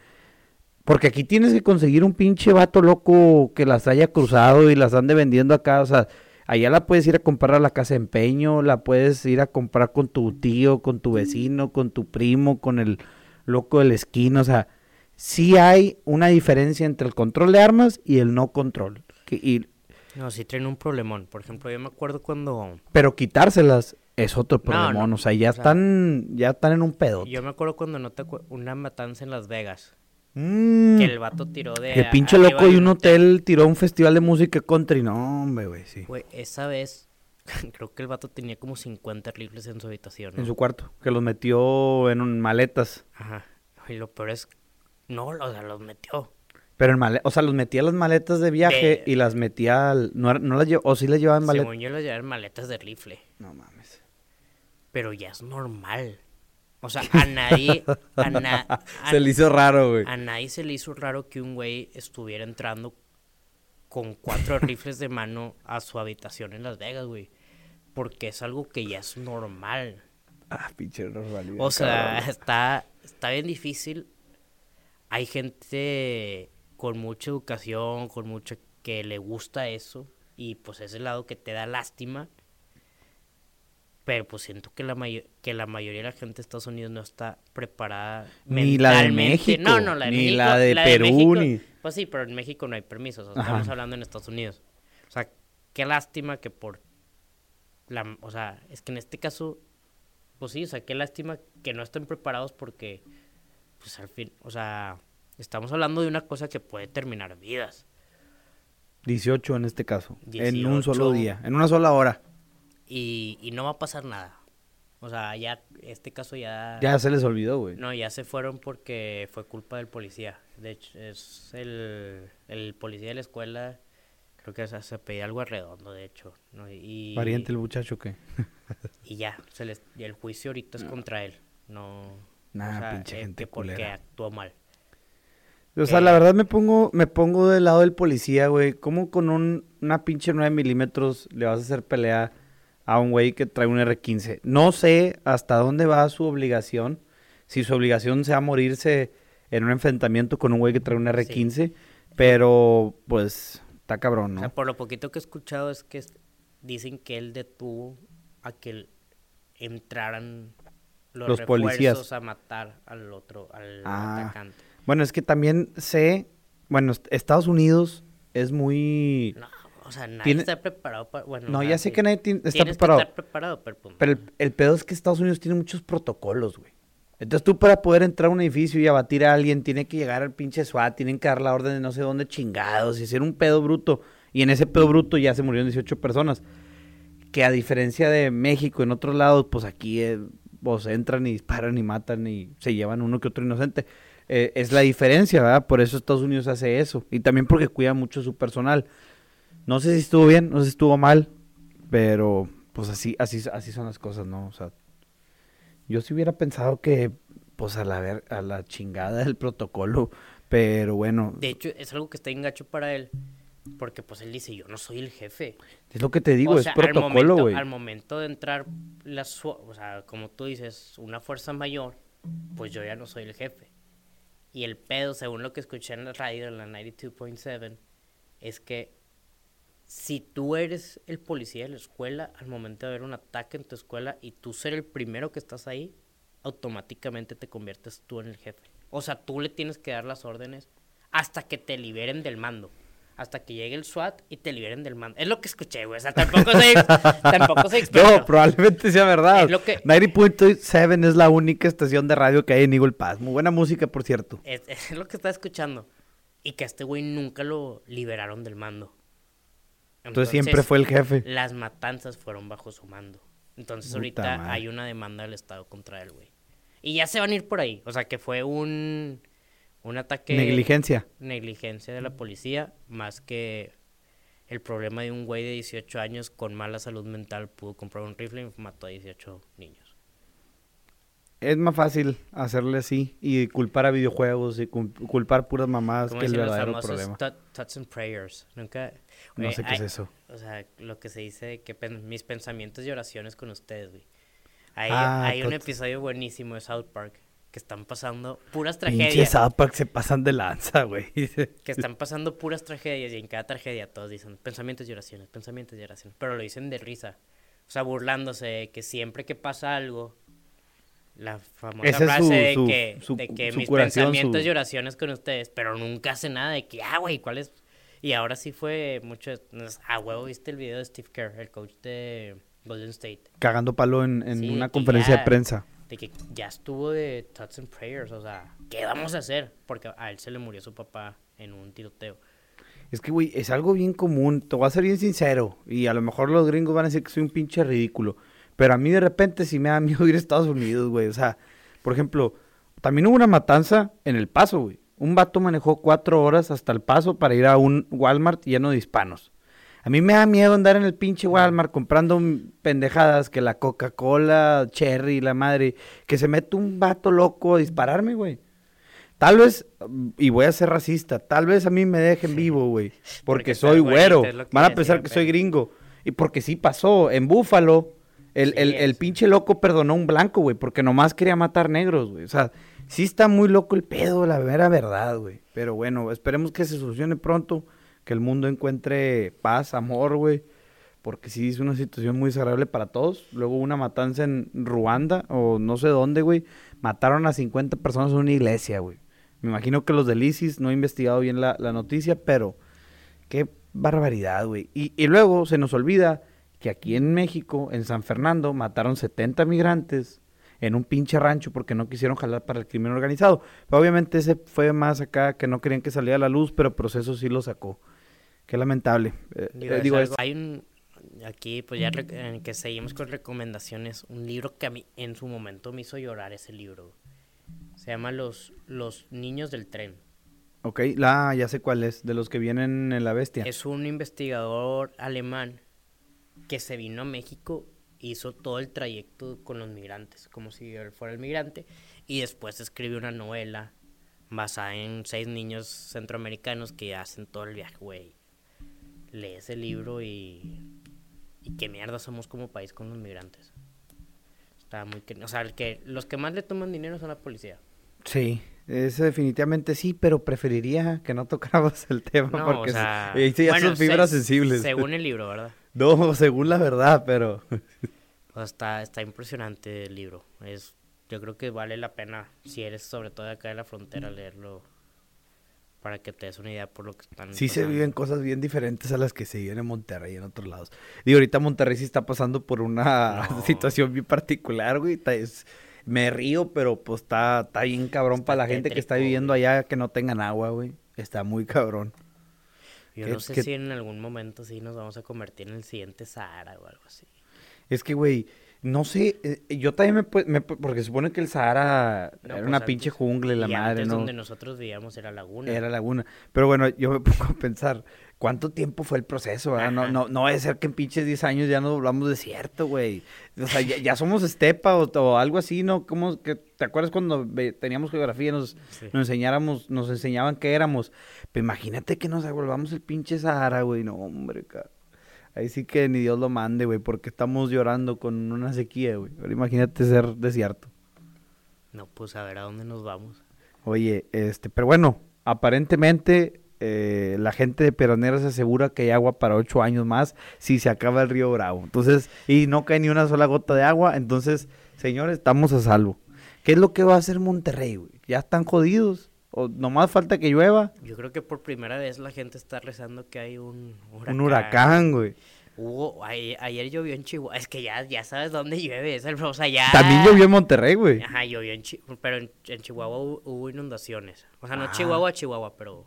S1: Porque aquí tienes que conseguir un pinche vato loco que las haya cruzado y las ande vendiendo acá. O sea, allá la puedes ir a comprar a la casa de empeño, la puedes ir a comprar con tu tío, con tu vecino, con tu primo, con el loco de la esquina. O sea, sí hay una diferencia entre el control de armas y el no control. Que- y-
S2: No, sí traen un problemón. Por ejemplo, yo me acuerdo cuando...
S1: pero quitárselas es otro
S2: No, no,
S1: O sea, ya
S2: o sea,
S1: están, ya están en un pedo.
S2: Yo me acuerdo cuando no te una matanza en Las Vegas.
S1: Mm.
S2: Que el vato tiró de...
S1: Que
S2: a-
S1: pinche loco
S2: de
S1: y un hotel tiró un festival de música country. No, hombre, güey, sí.
S2: Güey, esa vez creo que el vato tenía como 50 rifles en su habitación. ¿no?
S1: En su cuarto. Que los metió en un- maletas.
S2: Ajá. Y lo peor es... No, o sea, los metió.
S1: Pero en maletas, o sea, los metía las maletas de viaje
S2: De-
S1: y las metía al... No, no las lle- o sí las llevaba en maletas.
S2: Según yo los llevaban maletas de rifle.
S1: No mames.
S2: Pero ya es normal. O sea, a nadie... A, na- a-
S1: Se le hizo raro, güey.
S2: a nadie se le hizo raro que un güey estuviera entrando con cuatro rifles de mano a su habitación en Las Vegas, güey. Porque es algo que ya es normal.
S1: Ah, pinche normalidad.
S2: O sea,
S1: cabrón.
S2: está, está bien difícil. Hay gente con mucha educación, con mucho que le gusta eso. Y pues es el lado que te da lástima. Pero pues siento que la, mayo- que la mayoría de la gente de Estados Unidos no está preparada
S1: Ni la de. México,
S2: No, no, la de
S1: ni
S2: México.
S1: la de Perú,
S2: México-
S1: ni-
S2: Pues sí, pero en México no hay permisos. o sea, estamos hablando en Estados Unidos. O sea, qué lástima que por... La, o sea, es que en este caso, pues sí, o sea, qué lástima que no estén preparados porque, pues al fin, o sea, estamos hablando de una cosa que puede terminar vidas.
S1: 18 en este caso. En un
S2: 18.
S1: solo día. En una sola hora.
S2: Y, y no va a pasar nada. O sea, ya, este caso ya...
S1: Ya se les olvidó, güey.
S2: No, ya se fueron porque fue culpa del policía. De hecho, es el, el policía de la escuela, creo que se, se pedía algo redondo, de hecho. ¿no? Y,
S1: Pariente el muchacho que.
S2: Y ya, se les, y el juicio ahorita es contra él. No...
S1: Nah, pinche gente
S2: que porque actuó mal.
S1: O sea,
S2: Eh.
S1: la verdad me pongo, me pongo del lado del policía, güey. ¿Cómo con un, una pinche 9 milímetros le vas a hacer pelea a un güey que trae un R15? No sé hasta dónde va su obligación. Si su obligación sea morirse en un enfrentamiento con un güey que trae un R15. Pero, pues, está cabrón,
S2: O
S1: ¿no?
S2: sea, por lo poquito que he escuchado es que dicen que él detuvo a que entraran los,
S1: Los
S2: refuerzos
S1: policías.
S2: a matar al otro, al
S1: Ah.
S2: atacante.
S1: Bueno, es que también sé, bueno, est- Estados Unidos es muy...
S2: No, o sea, nadie
S1: Tiene-
S2: está preparado para... Bueno,
S1: No, ya sé que nadie ti- está preparado.
S2: que estar preparado, pero... pues,
S1: Pero el, el pedo es que Estados Unidos tiene muchos protocolos, güey. Entonces tú para poder entrar a un edificio y abatir a alguien, tiene que llegar al pinche SWAT, tienen que dar la orden de no sé dónde chingados y hacer un pedo bruto. Y en ese pedo bruto ya se murieron 18 personas. Que a diferencia de México, en otros lados, pues aquí eh, pues entran y disparan y matan y se llevan uno que otro inocente. Eh, es la diferencia, ¿verdad? Por eso Estados Unidos hace eso. Y también porque cuida mucho su personal. No sé si estuvo bien, no sé si estuvo mal, pero pues así, así, así son las cosas, ¿no? O sea, yo sí hubiera pensado que, pues a la ver, a la chingada del protocolo, pero bueno,
S2: De hecho, es algo que está engacho para él, porque pues él dice, yo no soy el jefe.
S1: es lo que te digo,
S2: o
S1: es
S2: sea, al
S1: protocolo, güey.
S2: al momento de entrar, la o sea, como tú dices, una fuerza mayor, pues yo ya no soy el jefe. Y el pedo, según lo que escuché en la radio, en la 92.7, es que si tú eres el policía de la escuela, al momento de haber un ataque en tu escuela y tú ser el primero que estás ahí, automáticamente te conviertes tú en el jefe. O sea, tú le tienes que dar las órdenes hasta que te liberen del mando. Hasta que llegue el SWAT y te liberen del mando. Es lo que escuché, güey. O sea, tampoco soy, tampoco soy experto.
S1: No, probablemente sea verdad.
S2: Es lo que-
S1: 90.7 es la única estación de radio que hay en Eagle Pass. Muy buena música, por cierto.
S2: Es, es lo que estaba escuchando. Y que a este güey nunca lo liberaron del mando.
S1: Entonces, siempre fue el jefe.
S2: Las matanzas fueron bajo su mando. Entonces
S1: Puta
S2: ahorita
S1: madre.
S2: hay una demanda del Estado contra él, güey. Y ya se van a ir por ahí. O sea, que fue un, un ataque...
S1: Negligencia.
S2: Negligencia de la policía, más que el problema de un güey de 18 años con mala salud mental pudo comprar un rifle y mató a 18 niños.
S1: Es más fácil hacerle así y culpar a videojuegos y cul- culpar puras mamadas
S2: Como
S1: que el
S2: los
S1: verdadero problema.
S2: thoughts and prayers. Nunca...
S1: No sé qué
S2: hay-
S1: es eso.
S2: O sea, lo que se dice de que pen- mis pensamientos y oraciones con ustedes, güey. Hay,
S1: Ah,
S2: hay un episodio buenísimo de South Park que están pasando puras
S1: Pinche
S2: tragedias.
S1: South Park se pasan de lanza, güey.
S2: Que están pasando puras tragedias y en cada tragedia todos dicen pensamientos y oraciones, pensamientos y oraciones. Pero lo dicen de risa. O sea, burlándose de que siempre que pasa algo, la famosa
S1: su-
S2: frase de
S1: su-
S2: que,
S1: su-
S2: de que mis
S1: curación,
S2: pensamientos y oraciones con ustedes, pero nunca hace nada de que, ah, güey, ¿cuál es? Y ahora sí fue mucho, a huevo, ¿viste el video de Steve Kerr, el coach de Golden State?
S1: Cagando palo en, en
S2: Sí,
S1: una conferencia
S2: ya-
S1: de prensa.
S2: De que ya estuvo de Thoughts and Prayers, o sea, ¿qué vamos a hacer? Porque a él se le murió su papá en un tiroteo.
S1: Es que, güey, es algo bien común. Te voy a ser bien sincero. Y a lo mejor los gringos van a decir que soy un pinche ridículo. Pero a mí de repente sí me da miedo ir a Estados Unidos, güey. O sea, por ejemplo, también hubo una matanza en El Paso, güey. Un vato manejó cuatro horas hasta El Paso para ir a un Walmart lleno de hispanos. A mí me da miedo andar en el pinche Walmart comprando pendejadas que la Coca-Cola, Cherry, la madre, que se mete un vato loco a dispararme, güey. Tal vez, y voy a ser racista, tal vez a mí me dejen vivo, güey. Porque,
S2: Porque
S1: soy güero. Van a pensar que soy gringo. Y porque sí pasó. En Búfalo, el,
S2: Sí,
S1: el, el pinche loco perdonó a un blanco, güey. Porque nomás quería matar negros, güey. O sea, sí está muy loco el pedo, la mera verdad, güey. Pero bueno, esperemos que se solucione pronto. Que el mundo encuentre paz, amor, güey. porque sí es una situación muy desagradable para todos. Luego una matanza en Ruanda o no sé dónde, güey. Mataron a 50 personas en una iglesia, güey. Me imagino que los del ISIS, no he investigado bien la, noticia, pero qué barbaridad, güey. Y, y luego se nos olvida que aquí en México, en San Fernando, mataron 70 migrantes en un pinche rancho porque no quisieron jalar para el crimen organizado. Pero obviamente ese fue más acá que no querían que saliera a la luz, pero el proceso sí lo sacó. Qué lamentable. Eh,
S2: Digo,
S1: eh,
S2: es
S1: digo,
S2: algo-
S1: es-
S2: hay un aquí pues ya rec- en que seguimos con recomendaciones, un libro que a mí en su momento me hizo llorar ese libro. Se llama Los los niños del tren.
S1: Ok, la, ya sé cuál es, de los que vienen en la bestia.
S2: Es un investigador alemán que se vino a México, hizo todo el trayecto con los migrantes, como si él fuera el migrante, y después escribió una novela basada en seis niños centroamericanos que hacen todo el viaje, güey. Lee ese libro y... ¿Y qué mierda somos como país con los migrantes? Está muy... O sea, el que, los que más le toman dinero son la policía.
S1: Sí, ese definitivamente sí, pero preferiría que no tocáramos el tema
S2: No,
S1: porque
S2: o sea...
S1: se-
S2: bueno,
S1: son fibras
S2: se-
S1: sensibles.
S2: Según el libro, ¿verdad?
S1: No, según la verdad, pero...
S2: Sea, está, está impresionante el libro. Es, yo creo que vale la pena, si eres sobre todo de acá de la frontera, leerlo para que te des una idea por lo que están
S1: Sí se
S2: pasando.
S1: viven cosas bien diferentes a las que se viven en Monterrey y en otros lados. Y ahorita Monterrey sí está pasando por una
S2: No.
S1: situación bien particular, güey. es- me río, pero pues está, está bien cabrón
S2: Está
S1: para la gente que está viviendo allá que no tengan agua, güey. Está muy cabrón.
S2: Yo
S1: ¿Qué-
S2: no sé
S1: qué-
S2: si en algún momento sí nos vamos a convertir en el siguiente Sahara o algo así.
S1: Es que, güey, no sé, eh, yo también me, me porque supone que el Sahara
S2: No,
S1: era
S2: pues
S1: una pinche
S2: antes-
S1: jungla y la
S2: y
S1: madre,
S2: antes
S1: ¿no?
S2: donde nosotros vivíamos era laguna.
S1: Era laguna. Pero bueno, yo me pongo a pensar, ¿cuánto tiempo fue el proceso? verdad? No, no, no a ser que en pinches 10 años ya nos volvamos desierto, güey. O sea, ya, ya somos estepa o, o algo así, ¿no? ¿Cómo que, ¿Te acuerdas cuando teníamos geografía, nos,
S2: Sí.
S1: nos enseñáramos, nos enseñaban qué éramos? Pero imagínate que nos volvamos el pinche Sahara, güey. No, hombre, ca- Ahí sí que ni Dios lo mande, güey, porque estamos llorando con una sequía, güey. Ahora imagínate ser desierto.
S2: No, pues a ver a dónde nos vamos.
S1: Oye, este, pero bueno, aparentemente eh, la gente de Peraneras asegura que hay agua para ocho años más si se acaba el río Bravo. Entonces, y no cae ni una sola gota de agua. Entonces, señores, estamos a salvo. ¿Qué es lo que va a hacer Monterrey, güey? ¿Ya están jodidos? ¿O nomás falta que llueva?
S2: Yo creo que por primera vez la gente está rezando que hay un huracán.
S1: Un huracán, güey.
S2: Hubo, ayer, ayer llovió en Chihuahua. Es que ya, ya sabes dónde llueve. Es el, o sea, ya.
S1: También llovió en Monterrey, güey.
S2: Ajá, llovió en Chihuahua. Pero en, en Chihuahua hubo, hubo inundaciones. O sea, no
S1: Ah.
S2: Chihuahua, Chihuahua, pero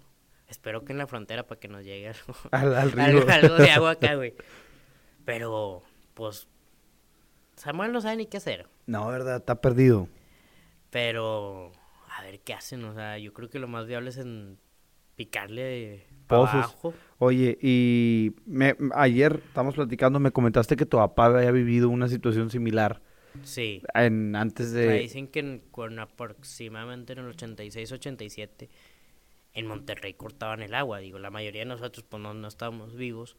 S2: espero que en la frontera para que nos llegue algo,
S1: Al, al río.
S2: algo, algo de agua acá, güey. Pero, pues. Samuel no sabe ni qué hacer.
S1: No, verdad, está perdido.
S2: Pero, a ver qué hacen. O sea, yo creo que lo más viable es en picarle
S1: Pozos.
S2: abajo.
S1: Oye, y me, ayer estamos platicando, me comentaste que tu papá había vivido una situación similar
S2: Sí.
S1: en, antes de...
S2: dicen que en, con aproximadamente en el 86-87 en Monterrey cortaban el agua. Digo, la mayoría de nosotros pues no, no estábamos vivos.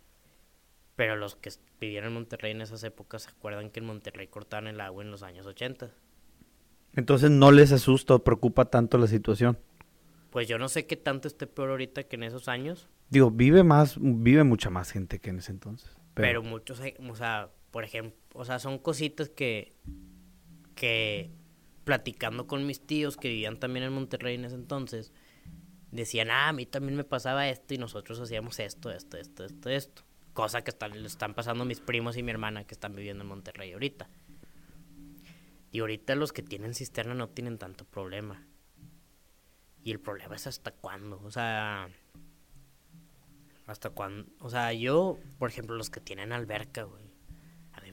S2: Pero los que vivieron en Monterrey en esas épocas se acuerdan que en Monterrey cortaban el agua en los años 80.
S1: Entonces no les asusta o preocupa tanto la situación.
S2: Pues yo no sé qué tanto esté peor ahorita que en esos años.
S1: Digo, vive más, vive mucha más gente que en ese entonces.
S2: Pero,
S1: Pero,
S2: muchos, eh, o sea, por ejemplo, o sea, son cositas que, que platicando con mis tíos que vivían también en Monterrey en ese entonces, decían, ah, a mí también me pasaba esto y nosotros hacíamos esto, esto, esto, esto, esto. Cosa que están, están pasando mis primos y mi hermana que están viviendo en Monterrey ahorita. Y ahorita los que tienen cisterna no tienen tanto problema. Y el problema es hasta cuándo. O sea, hasta cuándo. O sea, yo, por ejemplo, los que tienen alberca, güey.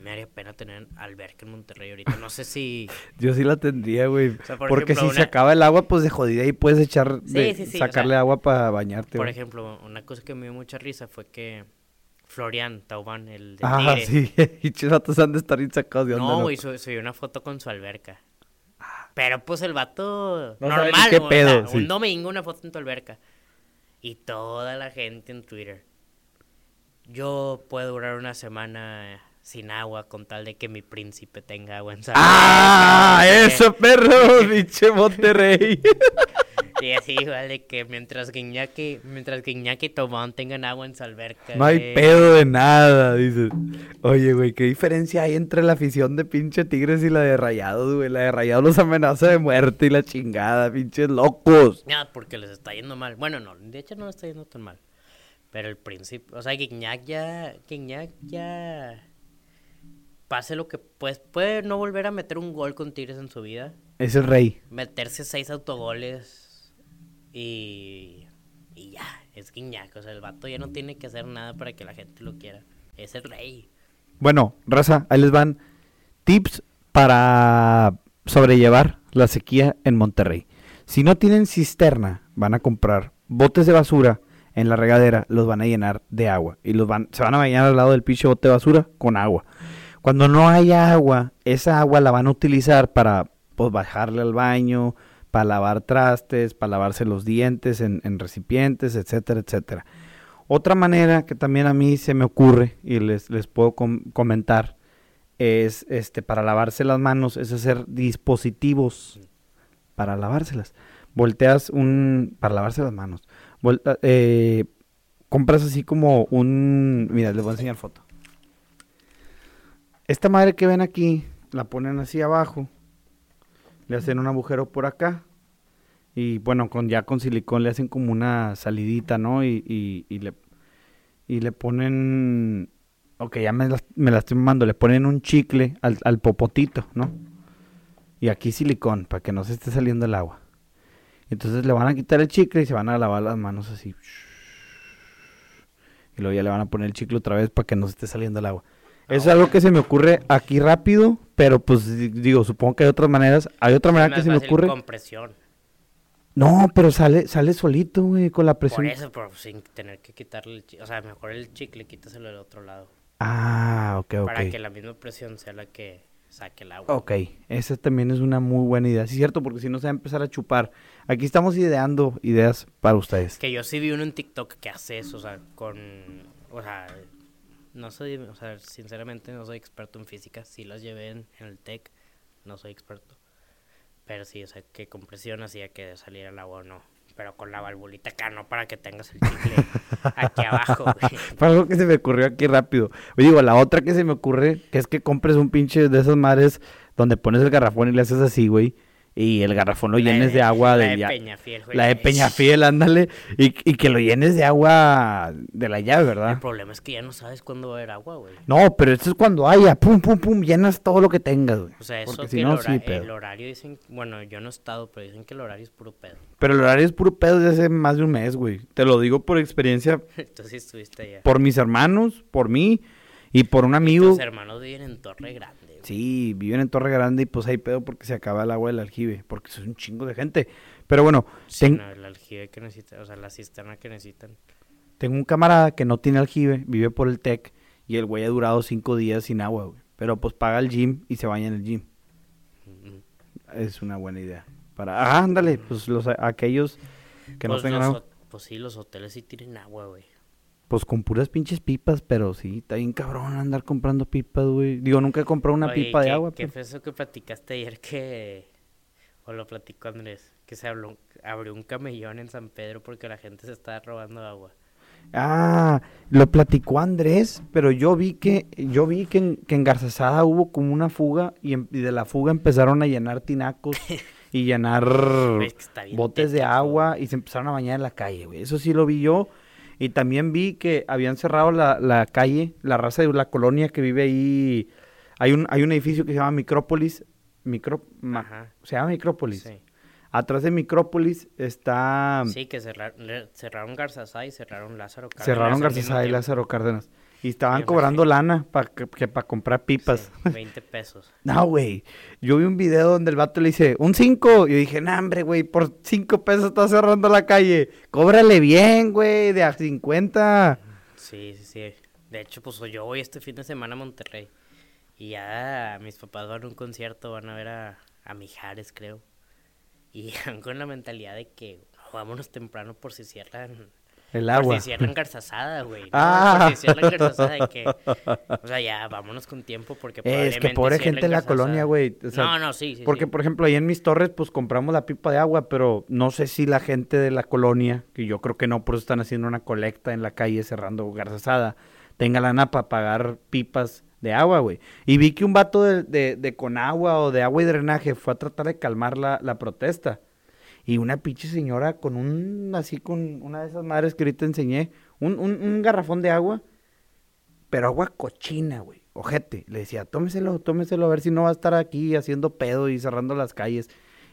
S2: Me haría pena tener alberca en Monterrey ahorita. No sé si.
S1: yo sí la tendría, güey.
S2: sea, por
S1: Porque
S2: ejemplo,
S1: si se
S2: una-
S1: acaba el agua, pues de jodida y puedes echar,
S2: Sí,
S1: de-
S2: sí, sí, o
S1: sacarle
S2: sea,
S1: agua para bañarte.
S2: Por ejemplo, una cosa que me dio mucha risa fue que Florian Tauban, el de
S1: Ah, sí. Y chivatos han de estar bien sacados de onda,
S2: No, güey, su- subió una foto con su alberca. Pero pues el vato
S1: No
S2: normal,
S1: qué
S2: o sea,
S1: pedo, sí.
S2: un domingo una foto en tu alberca. Y toda la gente en Twitter. Yo puedo durar una semana sin agua con tal de que mi príncipe tenga agua en su
S1: ¡Ah!
S2: qué.
S1: ¡Eso, perro! ¡Pinche Monterrey!
S2: Y así, igual de que mientras que Iñaki, mientras que Iñaki y Tomán tengan agua en su alberca.
S1: No hay
S2: güey.
S1: pedo de nada, dices. Oye, güey, ¿qué diferencia hay entre la afición de pinche Tigres y la de Rayados, güey? La de Rayados los amenaza de muerte y la chingada, pinches locos.
S2: No, porque les está yendo mal. Bueno, no, de hecho no les está yendo tan mal. Pero el principio, o sea, que Iñak ya, que Iñak ya pase lo que pues puede no volver a meter un gol con Tigres en su vida,
S1: Es el rey.
S2: meterse seis autogoles y y ya, es Guiñac, o sea, el vato ya no tiene que hacer nada para que la gente lo quiera. Es el rey.
S1: Bueno, raza, ahí les van tips para sobrellevar la sequía en Monterrey. Si no tienen cisterna, van a comprar botes de basura en la regadera, los van a llenar de agua y los van, se van a bañar al lado del pinche bote de basura con agua. Cuando no haya agua, esa agua la van a utilizar para pues, bajarle al baño, para lavar trastes, para lavarse los dientes en, en recipientes, etcétera, etcétera. Otra manera que también a mí se me ocurre y les, les puedo com- comentar es este para lavarse las manos, es hacer dispositivos para lavárselas. Volteas un para lavarse las manos. Eh, compras así como un mira, les voy a enseñar foto. Esta madre que ven aquí la ponen así abajo. Le hacen un agujero por acá. Y bueno, con ya con silicón le hacen como una salidita, ¿no? Y, y, y le, y le ponen... Ok, ya me la, me estoy mamando. Le ponen un chicle al, al popotito, ¿no? Y aquí silicón, para que no se esté saliendo el agua. Entonces le van a quitar el chicle y se van a lavar las manos así. Y luego ya le van a poner el chicle otra vez para que no se esté saliendo el agua. Es algo que se me ocurre aquí rápido, pero pues di- digo, supongo que hay otras maneras. Hay otra manera que se me ocurre.
S2: Con presión.
S1: No, pero sale, sale solito, güey, con la presión.
S2: Por eso, pero sin tener que quitarle el chicle. O sea, mejor el chicle, quítaselo del otro lado.
S1: Ah, ok, ok.
S2: Para que la misma presión sea la que saque el agua.
S1: Ok, esa también es una muy buena idea. Sí, cierto, porque si no se va a empezar a chupar. Aquí estamos ideando ideas para ustedes.
S2: Que yo sí vi uno en TikTok que hace eso, o sea, con. O sea, no soy. O sea, sinceramente no soy experto en física. Sí las llevé en, el TEC, no soy experto. Pero sí, o sea, que con presión hacía que saliera el agua o no. Pero con la valvulita acá, no para que tengas el chicle aquí abajo, güey.
S1: Fue algo que se me ocurrió aquí rápido. Oye, digo, la otra que se me ocurre, que es que compres un pinche de esas madres donde pones el garrafón y le haces así, güey. Y el garrafón lo
S2: La
S1: llenes de agua
S2: la
S1: de,
S2: de Peñafiel, güey.
S1: La de Peñafiel, ándale. Y, y que lo llenes de agua de la llave,
S2: El
S1: ¿verdad?
S2: problema es que ya no sabes cuándo va a haber agua, güey.
S1: No, pero esto es cuando haya, pum, pum, pum, llenas todo lo que tengas, güey.
S2: O sea, eso
S1: Porque
S2: que
S1: si no,
S2: el,
S1: sí,
S2: hora-
S1: pedo.
S2: el horario dicen, bueno, yo no he estado, pero dicen que el horario es puro pedo.
S1: Pero el horario es puro pedo desde hace más de un mes, güey. Te lo digo por experiencia,
S2: Tú sí estuviste allá.
S1: por mis hermanos, por mí y por un amigo.
S2: Tus hermanos viven en Torre Grande.
S1: Sí, viven en Torre Grande y pues hay pedo porque se acaba el agua del aljibe, porque es un chingo de gente. Pero bueno,
S2: Sí,
S1: ten-
S2: no, el aljibe que necesitan, o sea, la cisterna que necesitan.
S1: tengo un camarada que no tiene aljibe, vive por el TEC y el güey ha durado cinco días sin agua, güey. Pero pues paga el gym y se baña en el gym. Es una buena idea. Para, ah, ándale, pues los aquellos que no
S2: pues,
S1: tengan
S2: los
S1: agua,
S2: pues sí, los hoteles sí tienen agua, güey.
S1: Pues con puras pinches pipas, pero sí, está bien cabrón andar comprando pipas, güey. Digo, nunca he comprado una
S2: Oye,
S1: pipa de
S2: ¿qué-
S1: agua.
S2: ¿Qué
S1: pero-
S2: fue eso que platicaste ayer que... O lo platicó Andrés, que se habló, abrió un camellón en San Pedro porque la gente se estaba robando agua.
S1: Ah, lo platicó Andrés, pero yo vi que yo vi que en, que en Garzazada hubo como una fuga y, en- y de la fuga empezaron a llenar tinacos y llenar
S2: que
S1: botes de agua y se empezaron a bañar en la calle, güey. Eso sí lo vi yo. Y también vi que habían cerrado la, la calle, la raza de la colonia que vive ahí. Hay un, hay un edificio que se llama Micrópolis. Micro, ma- se llama Micrópolis.
S2: Sí.
S1: Atrás de Micrópolis está...
S2: Sí, que cerrar- cerraron Garzazá y cerraron Lázaro Cárdenas.
S1: Cerraron Garzazada y. Lázaro Cárdenas. Y estaban cobrando lana para que, que para comprar pipas.
S2: Sí, 20 pesos.
S1: No, güey. Yo vi un video donde el vato le dice, un 5. Y yo dije, no, hombre, güey, por 5 pesos está cerrando la calle. Cóbrale bien, güey, de a 50.
S2: Sí, sí, sí. De hecho, pues yo voy este fin de semana a Monterrey. Y ya mis papás van a un concierto, van a ver a, a Mijares, creo. Y van con la mentalidad de que "No, vámonos temprano por si cierran
S1: El
S2: Por
S1: agua.
S2: si cierran garzazada, güey. No,
S1: Ah.
S2: Por si cierran de que... O sea, ya, vámonos con tiempo porque
S1: es que pobre gente en la colonia, güey. o sea,
S2: no, no, sí, sí.
S1: Porque,
S2: sí.
S1: por ejemplo, ahí en mis torres, pues compramos la pipa de agua, pero no sé si la gente de la colonia, que yo creo que no, por eso están haciendo una colecta en la calle cerrando garzazada, tenga lana para pagar pipas de agua, güey. Y vi que un vato de, de, de Conagua o de agua y drenaje fue a tratar de calmar la, la protesta. Y una pinche señora con un, así con una de esas madres que ahorita enseñé, un, un, un garrafón de agua, pero agua cochina, güey. Ojete. Le decía, tómeselo, tómeselo, a ver si no va a estar aquí haciendo pedo y cerrando las calles.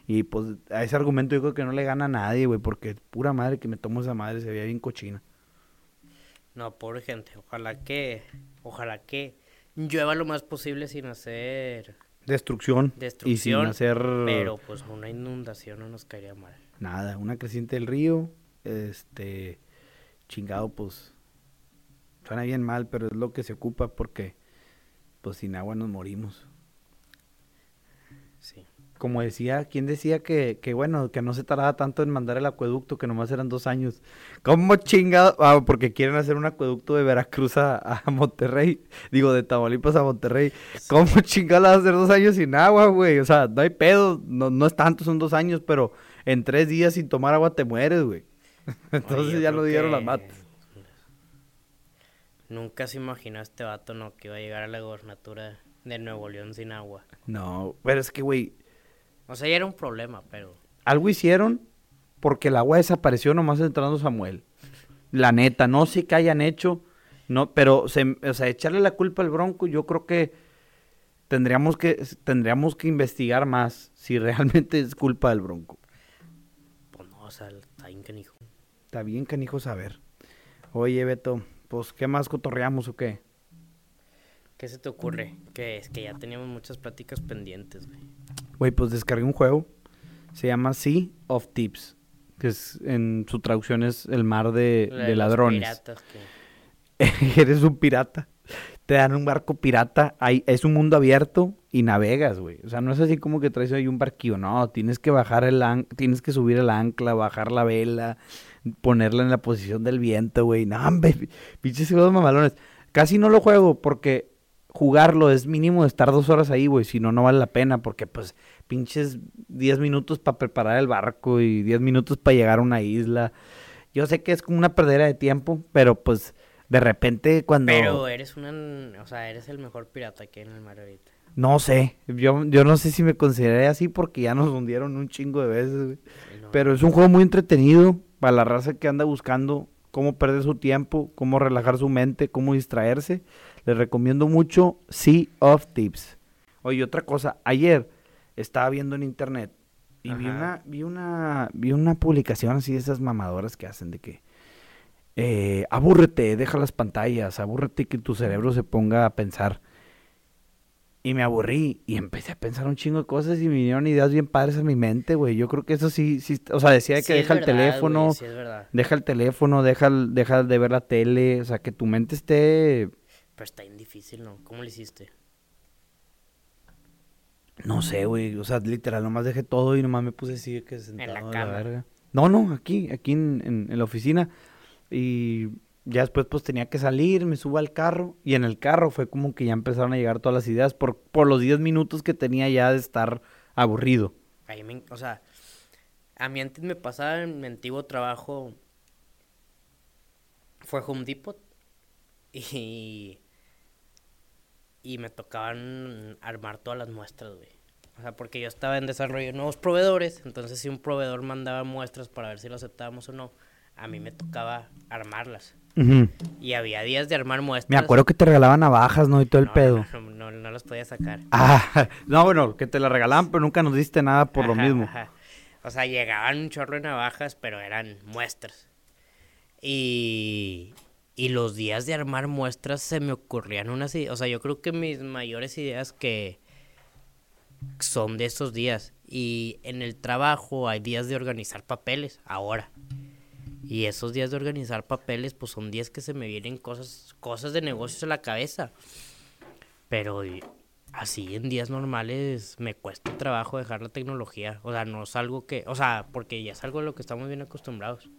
S1: Y pues a ese argumento yo creo que no le gana a nadie, güey, porque pura madre que me tomo esa madre se veía bien cochina.
S2: No, pobre gente. Ojalá que... Ojalá que llueva lo más posible sin hacer
S1: Destrucción.
S2: destrucción.
S1: Y sin hacer
S2: Pero pues una inundación no nos caería mal.
S1: nada. Una creciente del río, este, chingado, pues, suena bien mal, pero es lo que se ocupa porque, pues, sin agua nos morimos.
S2: Sí.
S1: Como decía, ¿quién decía que, que bueno, que no se tardaba tanto en mandar el acueducto, que nomás eran dos años? ¿Cómo chingado? Ah, porque quieren hacer un acueducto de Veracruz a, a Monterrey, digo, de Tamaulipas a Monterrey. ¿Cómo chingado vas a hacer dos años sin agua, güey? O sea, no hay pedo, no, no es tanto, son dos años, pero en tres días sin tomar agua te mueres, güey. Entonces
S2: Oye,
S1: ya lo dieron las matas.
S2: Nunca se imaginó este vato, ¿no? Que iba a llegar a la gobernatura de Nuevo León sin agua.
S1: No, pero es que, güey,
S2: O sea, ya era un problema, pero...
S1: algo hicieron porque el agua desapareció nomás entrando Samuel. La neta, no sé qué hayan hecho, no, pero se, o sea, echarle la culpa al Bronco, yo creo que tendríamos que tendríamos que investigar más si realmente es culpa del Bronco.
S2: Pues no, o sea, está bien canijo.
S1: Está bien, canijo, saber. Oye, Beto, pues, ¿qué más cotorreamos o qué?
S2: ¿Qué se te ocurre? Que es que ya teníamos muchas pláticas pendientes, güey.
S1: Güey, pues descargué un juego, se llama Sea of Tips, que es, en su traducción es el mar de, de
S2: los
S1: ladrones.
S2: piratas que-
S1: eres un pirata. Te dan un barco pirata, hay, es un mundo abierto y navegas, güey. O sea, no es así como que traes ahí un barquillo, no, tienes que bajar el an- tienes que subir el ancla, bajar la vela, ponerla en la posición del viento, güey. No, hombre, pinches juegos mamalones. Casi no lo juego porque jugarlo es mínimo estar dos horas ahí, güey. Si no, no vale la pena porque, pues, pinches 10 minutos para preparar el barco y 10 minutos para llegar a una isla. Yo sé que es como una perdera de tiempo, pero pues de repente cuando...
S2: Pero eres una... O sea, eres el mejor pirata que hay en el mar ahorita.
S1: No sé, yo, yo no sé si me consideré así porque ya nos hundieron un chingo de veces, güey.
S2: No-
S1: Pero es un juego muy entretenido para la raza que anda buscando cómo perder su tiempo, cómo relajar su mente, cómo distraerse. Les recomiendo mucho Sea of Tips. Oye, otra cosa, ayer estaba viendo en internet y vi una, vi una, vi una publicación así de esas mamadoras que hacen de que eh, abúrrete, deja las pantallas, abúrrete que tu cerebro se ponga a pensar. Y me aburrí y empecé a pensar un chingo de cosas y me vinieron ideas bien padres a mi mente, güey. Yo creo que eso sí, sí, o sea, decía que
S2: Sí
S1: deja el
S2: verdad,
S1: teléfono,
S2: güey, sí
S1: deja el teléfono, deja, el- deja de ver la tele, o sea, que tu mente esté,
S2: Pero está bien difícil, ¿no? ¿Cómo lo hiciste?
S1: no sé, güey, o sea, literal, nomás dejé todo y nomás me puse así que sentado
S2: la
S1: a la verga. No, no, aquí, aquí en, en- en la oficina. Y ya después pues tenía que salir, me subo al carro y en el carro fue como que ya empezaron a llegar todas las ideas por, por los 10 minutos que tenía ya de estar aburrido.
S2: A mí me- o sea, a mí antes me pasaba en mi antiguo trabajo, fue Home Depot y, y me tocaban armar todas las muestras, güey. O sea, porque yo estaba en desarrollo de nuevos proveedores, entonces si un proveedor mandaba muestras para ver si lo aceptábamos o no, a mí me tocaba armarlas. Y había días de armar muestras.
S1: Me acuerdo que te regalaban navajas, ¿no? Y todo el
S2: No,
S1: pedo.
S2: No, no, no, las podía sacar.
S1: Ah, no, bueno, que te la regalaban, pero nunca nos diste nada por lo mismo.
S2: ajá. O sea, llegaban un chorro de navajas, pero eran muestras. Y, y los días de armar muestras se me ocurrían unas ideas. O sea, yo creo que mis mayores ideas que son de esos días. Y en el trabajo hay días de organizar papeles, ahora. Y esos días de organizar papeles, pues son días que se me vienen cosas, cosas de negocios a la cabeza. Pero así en días normales me cuesta trabajo dejar la tecnología. O sea, no es algo que, o sea, porque ya es algo a lo que estamos bien acostumbrados.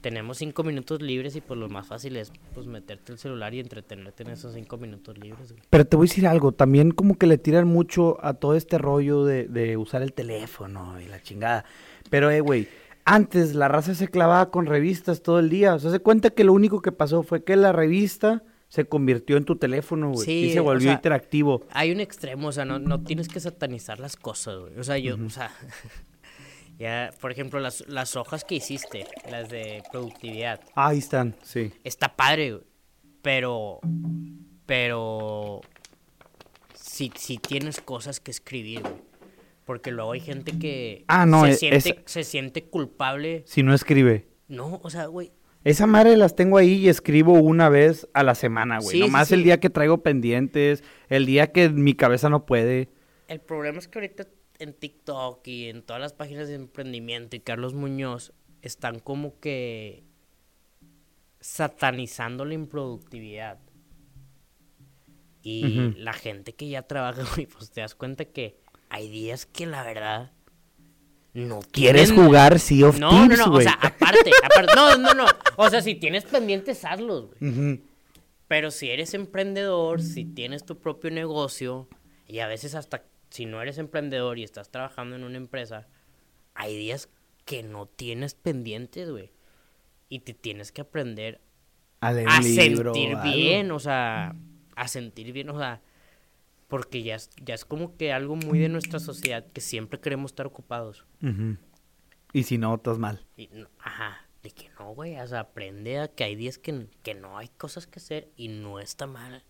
S2: Tenemos cinco minutos libres y pues lo más fácil es pues meterte el celular y entretenerte en esos cinco minutos libres, güey.
S1: Pero te voy a decir algo, también como que le tiran mucho a todo este rollo de, de usar el teléfono y la chingada. Pero, eh, güey, antes la raza se clavaba con revistas todo el día. O sea, se cuenta que lo único que pasó fue que la revista se convirtió en tu teléfono, güey.
S2: Sí,
S1: y se
S2: o
S1: volvió
S2: sea,
S1: interactivo.
S2: Hay un extremo, o sea, no, no tienes que satanizar las cosas, güey. O sea, yo, o sea, ya, por ejemplo, las, las hojas que hiciste, las de productividad,
S1: Ahí están, sí.
S2: está padre, güey. Pero, pero, si, si tienes cosas que escribir, güey. Porque luego hay gente que
S1: Ah, no,
S2: se,
S1: e-
S2: siente,
S1: es-
S2: se siente culpable.
S1: Si no escribe.
S2: No, o sea, güey,
S1: Esa madre las tengo ahí y escribo una vez a la semana, güey.
S2: Sí, sí,
S1: Nomás
S2: sí.
S1: el día que traigo pendientes, el día que mi cabeza no puede.
S2: El problema es que ahorita en TikTok y en todas las páginas de emprendimiento y Carlos Muñoz están como que satanizando la improductividad. Y la gente que ya trabaja, güey, pues te das cuenta que hay días que la verdad no
S1: ¿Quieres jugar Sea of
S2: No, no,
S1: Thieves,
S2: no, o sea, aparte, aparte, no, no, no. O sea, si tienes pendientes, hazlos, güey. Pero si eres emprendedor, si tienes tu propio negocio, y a veces hasta si no eres emprendedor y estás trabajando en una empresa, hay días que no tienes pendientes, güey. Y te tienes que aprender
S1: A leer
S2: a
S1: un libro,
S2: sentir
S1: algo.
S2: bien, o sea, a sentir bien, o sea, porque ya es, ya es como que algo muy de nuestra sociedad que siempre queremos estar ocupados.
S1: Y si no, estás mal.
S2: Y no- ajá, de que no, güey, o sea, aprende a que hay días que, que no hay cosas que hacer y no está mal.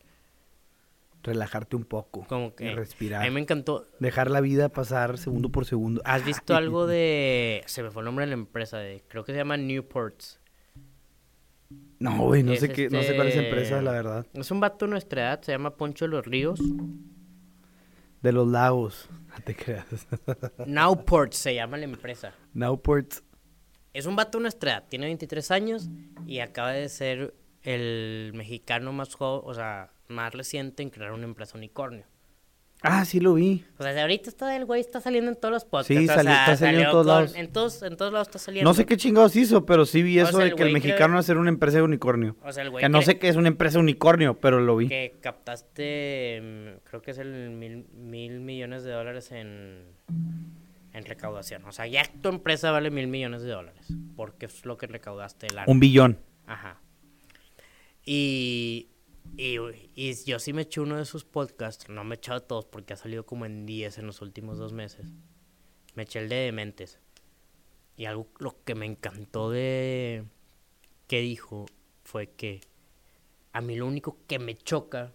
S1: Relajarte un poco.
S2: Como que
S1: respirar.
S2: a mí me encantó.
S1: Dejar la vida pasar segundo por segundo.
S2: ¿Has visto algo de se me fue el nombre de la empresa de creo que se llama Newports?
S1: No, güey, no
S2: Es
S1: sé qué, no sé cuál es
S2: este-
S1: empresa, la verdad.
S2: Es un vato de nuestra edad, se llama Poncho de los Ríos.
S1: De los lagos. No te creas.
S2: Nowports se llama la empresa.
S1: Nowport.
S2: Es un vato de nuestra edad, tiene 23 años y acaba de ser el mexicano más joven, o sea, más reciente en crear una empresa unicornio.
S1: Ah, sí lo vi.
S2: O sea, ahorita está el güey está saliendo en todos los podcasts.
S1: Sí,
S2: o
S1: salió-
S2: sea,
S1: está saliendo en todos
S2: con-
S1: lados.
S2: En todos, en todos lados está saliendo.
S1: No sé qué chingados hizo, pero sí vi
S2: O
S1: eso
S2: sea,
S1: de
S2: el
S1: que el mexicano va a ser una empresa de unicornio.
S2: O sea, el güey
S1: Que no sé qué es una empresa de unicornio, pero lo vi.
S2: que captaste, mm, creo que es el mil, mil millones de dólares en, en recaudación. O sea, ya tu empresa vale mil millones de dólares, porque es lo que recaudaste el año.
S1: Un billón.
S2: Ajá. Y, y, y yo sí me eché uno de sus podcasts, no me he echado todos porque ha salido como en 10 en los últimos dos meses. Me eché el de Dementes. Y algo lo que me encantó de que dijo fue que a mí lo único que me choca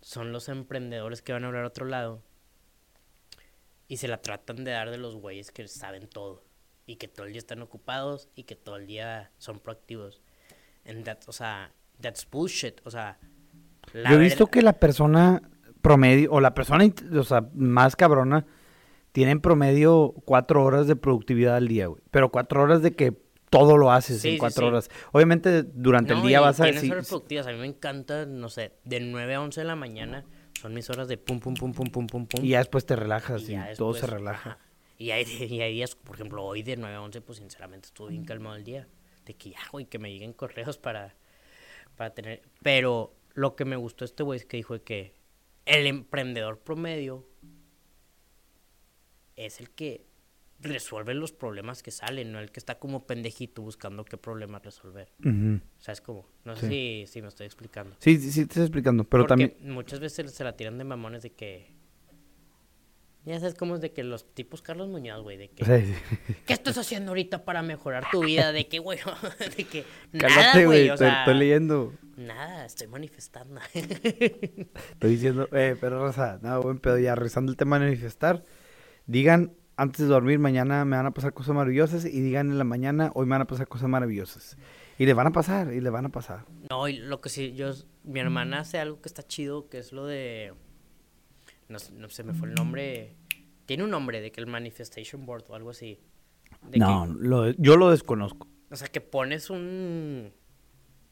S2: son los emprendedores que van a hablar a otro lado y se la tratan de dar de los güeyes que saben todo y que todo el día están ocupados y que todo el día son proactivos. And that, o sea, that's bullshit. O sea, la
S1: Yo he visto que la persona promedio, o la persona, int- o sea, más cabrona, tiene en promedio cuatro horas de productividad al día, güey. Pero cuatro horas de que todo lo haces
S2: Sí,
S1: en cuatro
S2: sí.
S1: horas. Obviamente, durante el día vas a
S2: tienes
S1: decir...
S2: horas productivas. A mí me encanta, no sé, de 9 a 11 de la mañana son mis horas de pum, pum, pum, pum, pum, pum, pum.
S1: Y ya después te relajas y, todo se relaja.
S2: ajá. Y hay, y hay días, por ejemplo, hoy de 9 a 11, pues sinceramente estuve bien calmado el día. De que ya, güey, que me lleguen correos para, para tener... Pero lo que me gustó este güey es que dijo que el emprendedor promedio es el que resuelve los problemas que salen, no el que está como pendejito buscando qué problema resolver.
S1: Ujú.
S2: ¿Sabes cómo? No sé si, si me estoy explicando.
S1: Sí, sí, sí, te estoy explicando. Pero
S2: Porque
S1: también...
S2: muchas veces se la tiran de mamones de que... Ya sabes cómo es de que los tipos Carlos Muñoz, güey, de que...
S1: Sí, sí.
S2: ¿Qué estás haciendo ahorita para mejorar tu vida? De que, güey, de que...
S1: Cálmate,
S2: nada, güey, o sea...
S1: estoy leyendo.
S2: Nada, estoy manifestando.
S1: Estoy diciendo, eh, pero Rosa, no, buen pedo, ya rezando el tema de manifestar. Digan antes de dormir, mañana me van a pasar cosas maravillosas. Y digan en la mañana, hoy me van a pasar cosas maravillosas. Y le van a pasar, y le van a pasar.
S2: no, y lo que sí, yo... Mi hermana hace algo que está chido, que es lo de... No, sé, me fue el nombre... Tiene un nombre de que el Manifestation Board o algo así. De
S1: no,
S2: que-
S1: lo- yo lo desconozco.
S2: o sea, que pones un...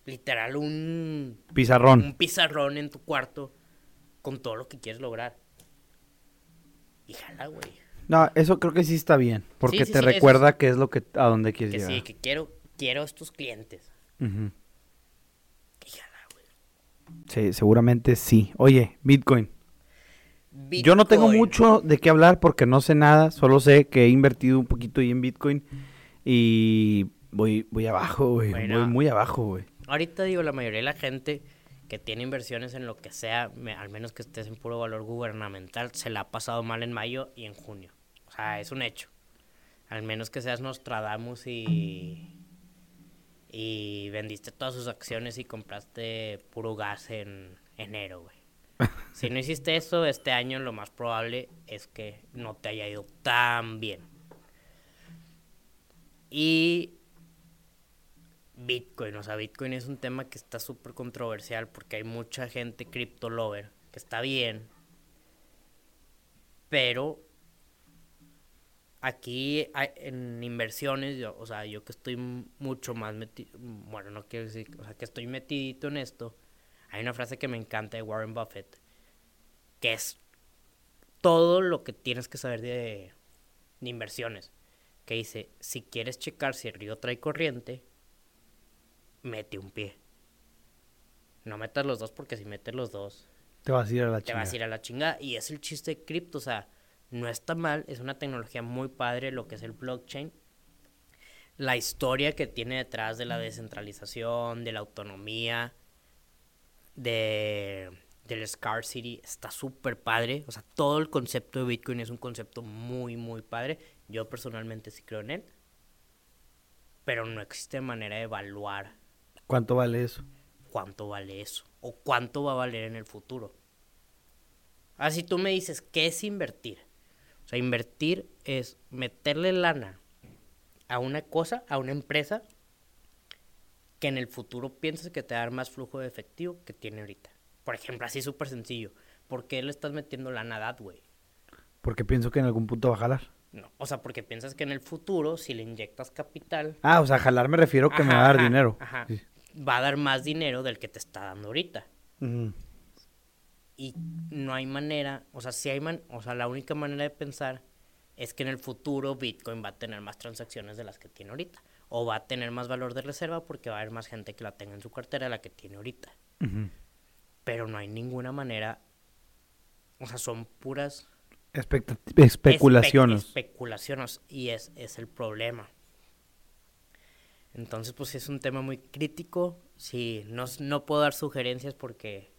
S2: Literal, un...
S1: Pizarrón.
S2: un pizarrón en tu cuarto con todo lo que quieres lograr. Y jala, güey.
S1: No, eso creo que sí está bien. Porque
S2: sí,
S1: te
S2: sí,
S1: recuerda qué es lo que, a dónde quieres
S2: Que
S1: llegar.
S2: sí, que quiero, quiero estos clientes. Y jala, güey.
S1: Sí, seguramente sí. Oye, Bitcoin. Yo no tengo mucho de qué hablar porque no sé nada, solo sé que he invertido un poquito ahí en Bitcoin y voy, voy abajo, güey.
S2: Bueno.
S1: Voy muy abajo, güey.
S2: Ahorita digo, la mayoría de la gente que tiene inversiones en lo que sea, me- al menos que estés en puro valor gubernamental, se la ha pasado mal en mayo y en junio. O sea, es un hecho. Al menos que seas Nostradamus y. y vendiste todas sus acciones y compraste puro gas en enero, güey. Si no hiciste eso, este año lo más probable es que no te haya ido tan bien. Y Bitcoin, o sea, Bitcoin es un tema que está súper controversial porque hay mucha gente crypto lover, que está bien, pero aquí en inversiones, yo, o sea, yo que estoy mucho más metido, bueno, no quiero decir, o sea, que estoy metidito en esto, hay una frase que me encanta de Warren Buffett, que es todo lo que tienes que saber de, de inversiones, que dice, si quieres checar si el río trae corriente, mete un pie. No metas los dos porque si metes los dos
S1: Te vas a ir a la
S2: te
S1: chingada.
S2: vas a ir a la chingada. Y es el chiste de cripto, o sea, no está mal, es una tecnología muy padre lo que es el blockchain. La historia que tiene detrás de la descentralización, de la autonomía, de del scarcity, está súper padre. O sea, todo el concepto de Bitcoin es un concepto muy, muy padre. Yo personalmente sí creo en él. Pero no existe manera de evaluar
S1: ¿Cuánto vale eso?
S2: cuánto vale eso o cuánto va a valer en el futuro. Si tú me dices, ¿qué es invertir? O sea, invertir es meterle lana a una cosa, a una empresa, que en el futuro piensas que te va a dar más flujo de efectivo que tiene ahorita. Por ejemplo, así súper sencillo. ¿Por qué le estás metiendo lana a that, güey?
S1: Porque pienso que en algún punto va a jalar.
S2: No, o sea, porque piensas que en el futuro, si le inyectas capital,
S1: Ah, o sea, jalar me refiero que me va a dar
S2: ajá,
S1: dinero.
S2: ajá,
S1: Sí.
S2: va a dar más dinero del que te está dando ahorita. Y no hay manera, o sea, si hay man, o sea, la única manera de pensar es que en el futuro Bitcoin va a tener más transacciones de las que tiene ahorita o va a tener más valor de reserva porque va a haber más gente que la tenga en su cartera de la que tiene ahorita. Pero no hay ninguna manera, o sea, son puras espe-
S1: especulaciones.
S2: especulaciones y es, es el problema. Entonces, pues es un tema muy crítico. Sí, no, no puedo dar sugerencias porque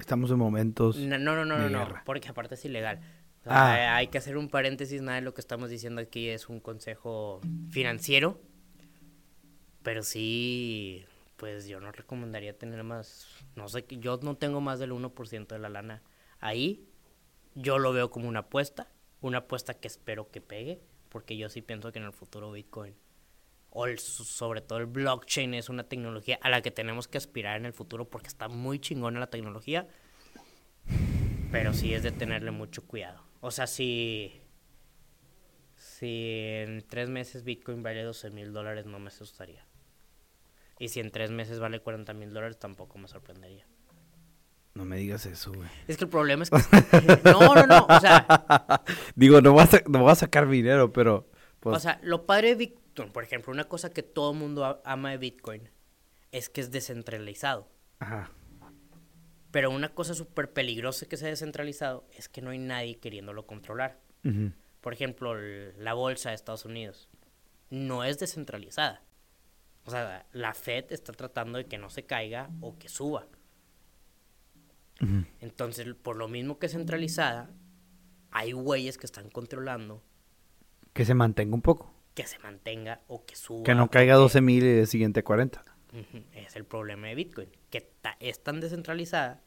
S1: Estamos en momentos.
S2: No, no, no, no,
S1: de
S2: no,
S1: guerra.
S2: porque aparte es ilegal. O
S1: Ah.
S2: Hay que hacer un paréntesis, nada de lo que estamos diciendo aquí es un consejo financiero, pero sí, pues yo no recomendaría tener más, no sé, yo no tengo más del 1% de la lana ahí, yo lo veo como una apuesta, una apuesta que espero que pegue, porque yo sí pienso que en el futuro Bitcoin, o el- sobre todo el blockchain, es una tecnología a la que tenemos que aspirar en el futuro porque está muy chingona la tecnología, pero sí es de tenerle mucho cuidado. O sea, si, si en tres meses Bitcoin vale 12 mil dólares, no me asustaría. Y si en tres meses vale 40 mil dólares, tampoco me sorprendería.
S1: No me digas eso, güey.
S2: Es que el problema es que... no, no, no. O sea,
S1: Digo, no voy a, no voy a sacar dinero, pero. Pues,
S2: o sea, lo padre de Bitcoin, por ejemplo, una cosa que todo el mundo ama de Bitcoin es que es descentralizado.
S1: ajá.
S2: Pero una cosa súper peligrosa que sea descentralizado es que no hay nadie queriéndolo controlar. Por ejemplo, la bolsa de Estados Unidos no es descentralizada. O sea, la Fed está tratando de que no se caiga o que suba. Entonces, por lo mismo que es centralizada, hay güeyes que están controlando
S1: Que se mantenga un poco.
S2: que se mantenga o que suba.
S1: Que no caiga
S2: que-
S1: 12 mil y el siguiente 40.
S2: Ujú, Es el problema de Bitcoin, que ta- es tan descentralizada.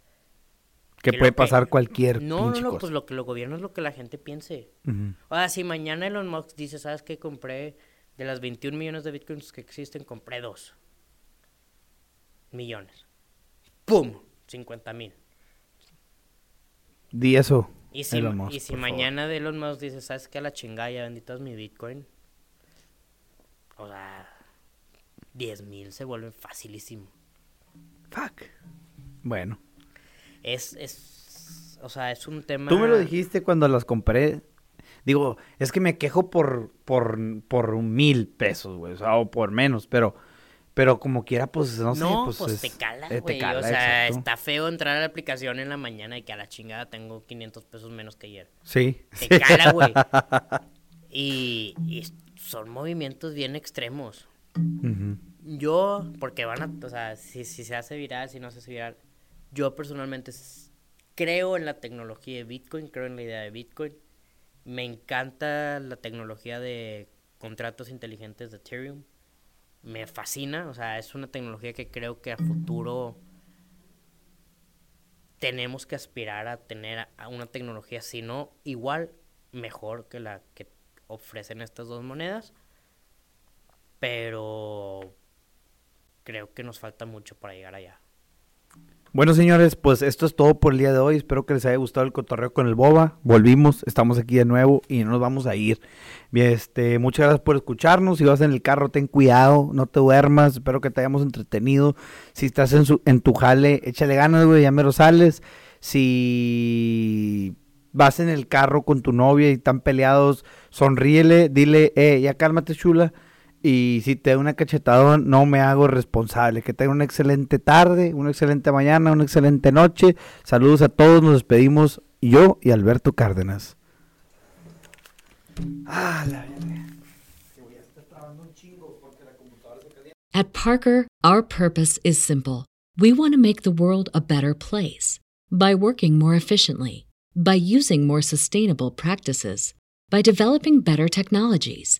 S1: Que
S2: que
S1: puede
S2: que-
S1: pasar cualquier
S2: No, no,
S1: pinche
S2: no,
S1: cosa.
S2: pues lo que lo gobierno es lo que la gente piense. O sea, si mañana Elon Musk dice, ¿sabes qué? Compré de las 21 millones de bitcoins que existen, compré dos millones. ¡Pum! 50 mil.
S1: Di eso.
S2: Y si,
S1: Musk,
S2: y si
S1: por favor.
S2: mañana de Elon Musk dice, ¿sabes qué? A la chingada ya vendí todas mi bitcoin. O sea, 10 mil se vuelven facilísimo.
S1: Fuck. Bueno.
S2: Es, es, o sea, es un tema...
S1: Tú me lo dijiste cuando las compré. Digo, es que me quejo por, por, por mil pesos, güey. O sea, o por menos, pero Pero como quiera, pues no sé.
S2: No,
S1: pues,
S2: pues,
S1: es-
S2: te cala,
S1: eh, te
S2: güey.
S1: cala,
S2: o sea,
S1: exacto.
S2: está feo entrar a la aplicación en la mañana y que a la chingada tengo 500 pesos menos que ayer.
S1: Sí.
S2: Te cala, güey. Y, y son movimientos bien extremos. Yo, porque van a, o sea, si, si se hace viral, si no se hace viral, yo personalmente creo en la tecnología de Bitcoin, creo en la idea de Bitcoin. Me encanta la tecnología de contratos inteligentes de Ethereum. Me fascina, o sea, es una tecnología que creo que a futuro tenemos que aspirar a tener a- una tecnología, si no igual, mejor que la que ofrecen estas dos monedas. Pero creo que nos falta mucho para llegar allá.
S1: Bueno, señores, pues esto es todo por el día de hoy. Espero que les haya gustado el cotorreo con el Boba. Volvimos, estamos aquí de nuevo y no nos vamos a ir. Este, muchas gracias por escucharnos. Si vas en el carro, ten cuidado, no te duermas. Espero que te hayamos entretenido. Si estás en, su, en tu jale, échale ganas, güey, ya mero sales. Si vas en el carro con tu novia y están peleados, sonríele, dile, eh, ya cálmate, chula. Y si te da una cachetadón, no me hago responsable. Que tengan una excelente tarde, una excelente mañana, una excelente noche. Saludos a todos, nos despedimos yo y Alberto Cárdenas. Ah.
S5: At Parker, our purpose is simple. We want to make the world a better place by working more efficiently, by using more sustainable practices, by developing better technologies.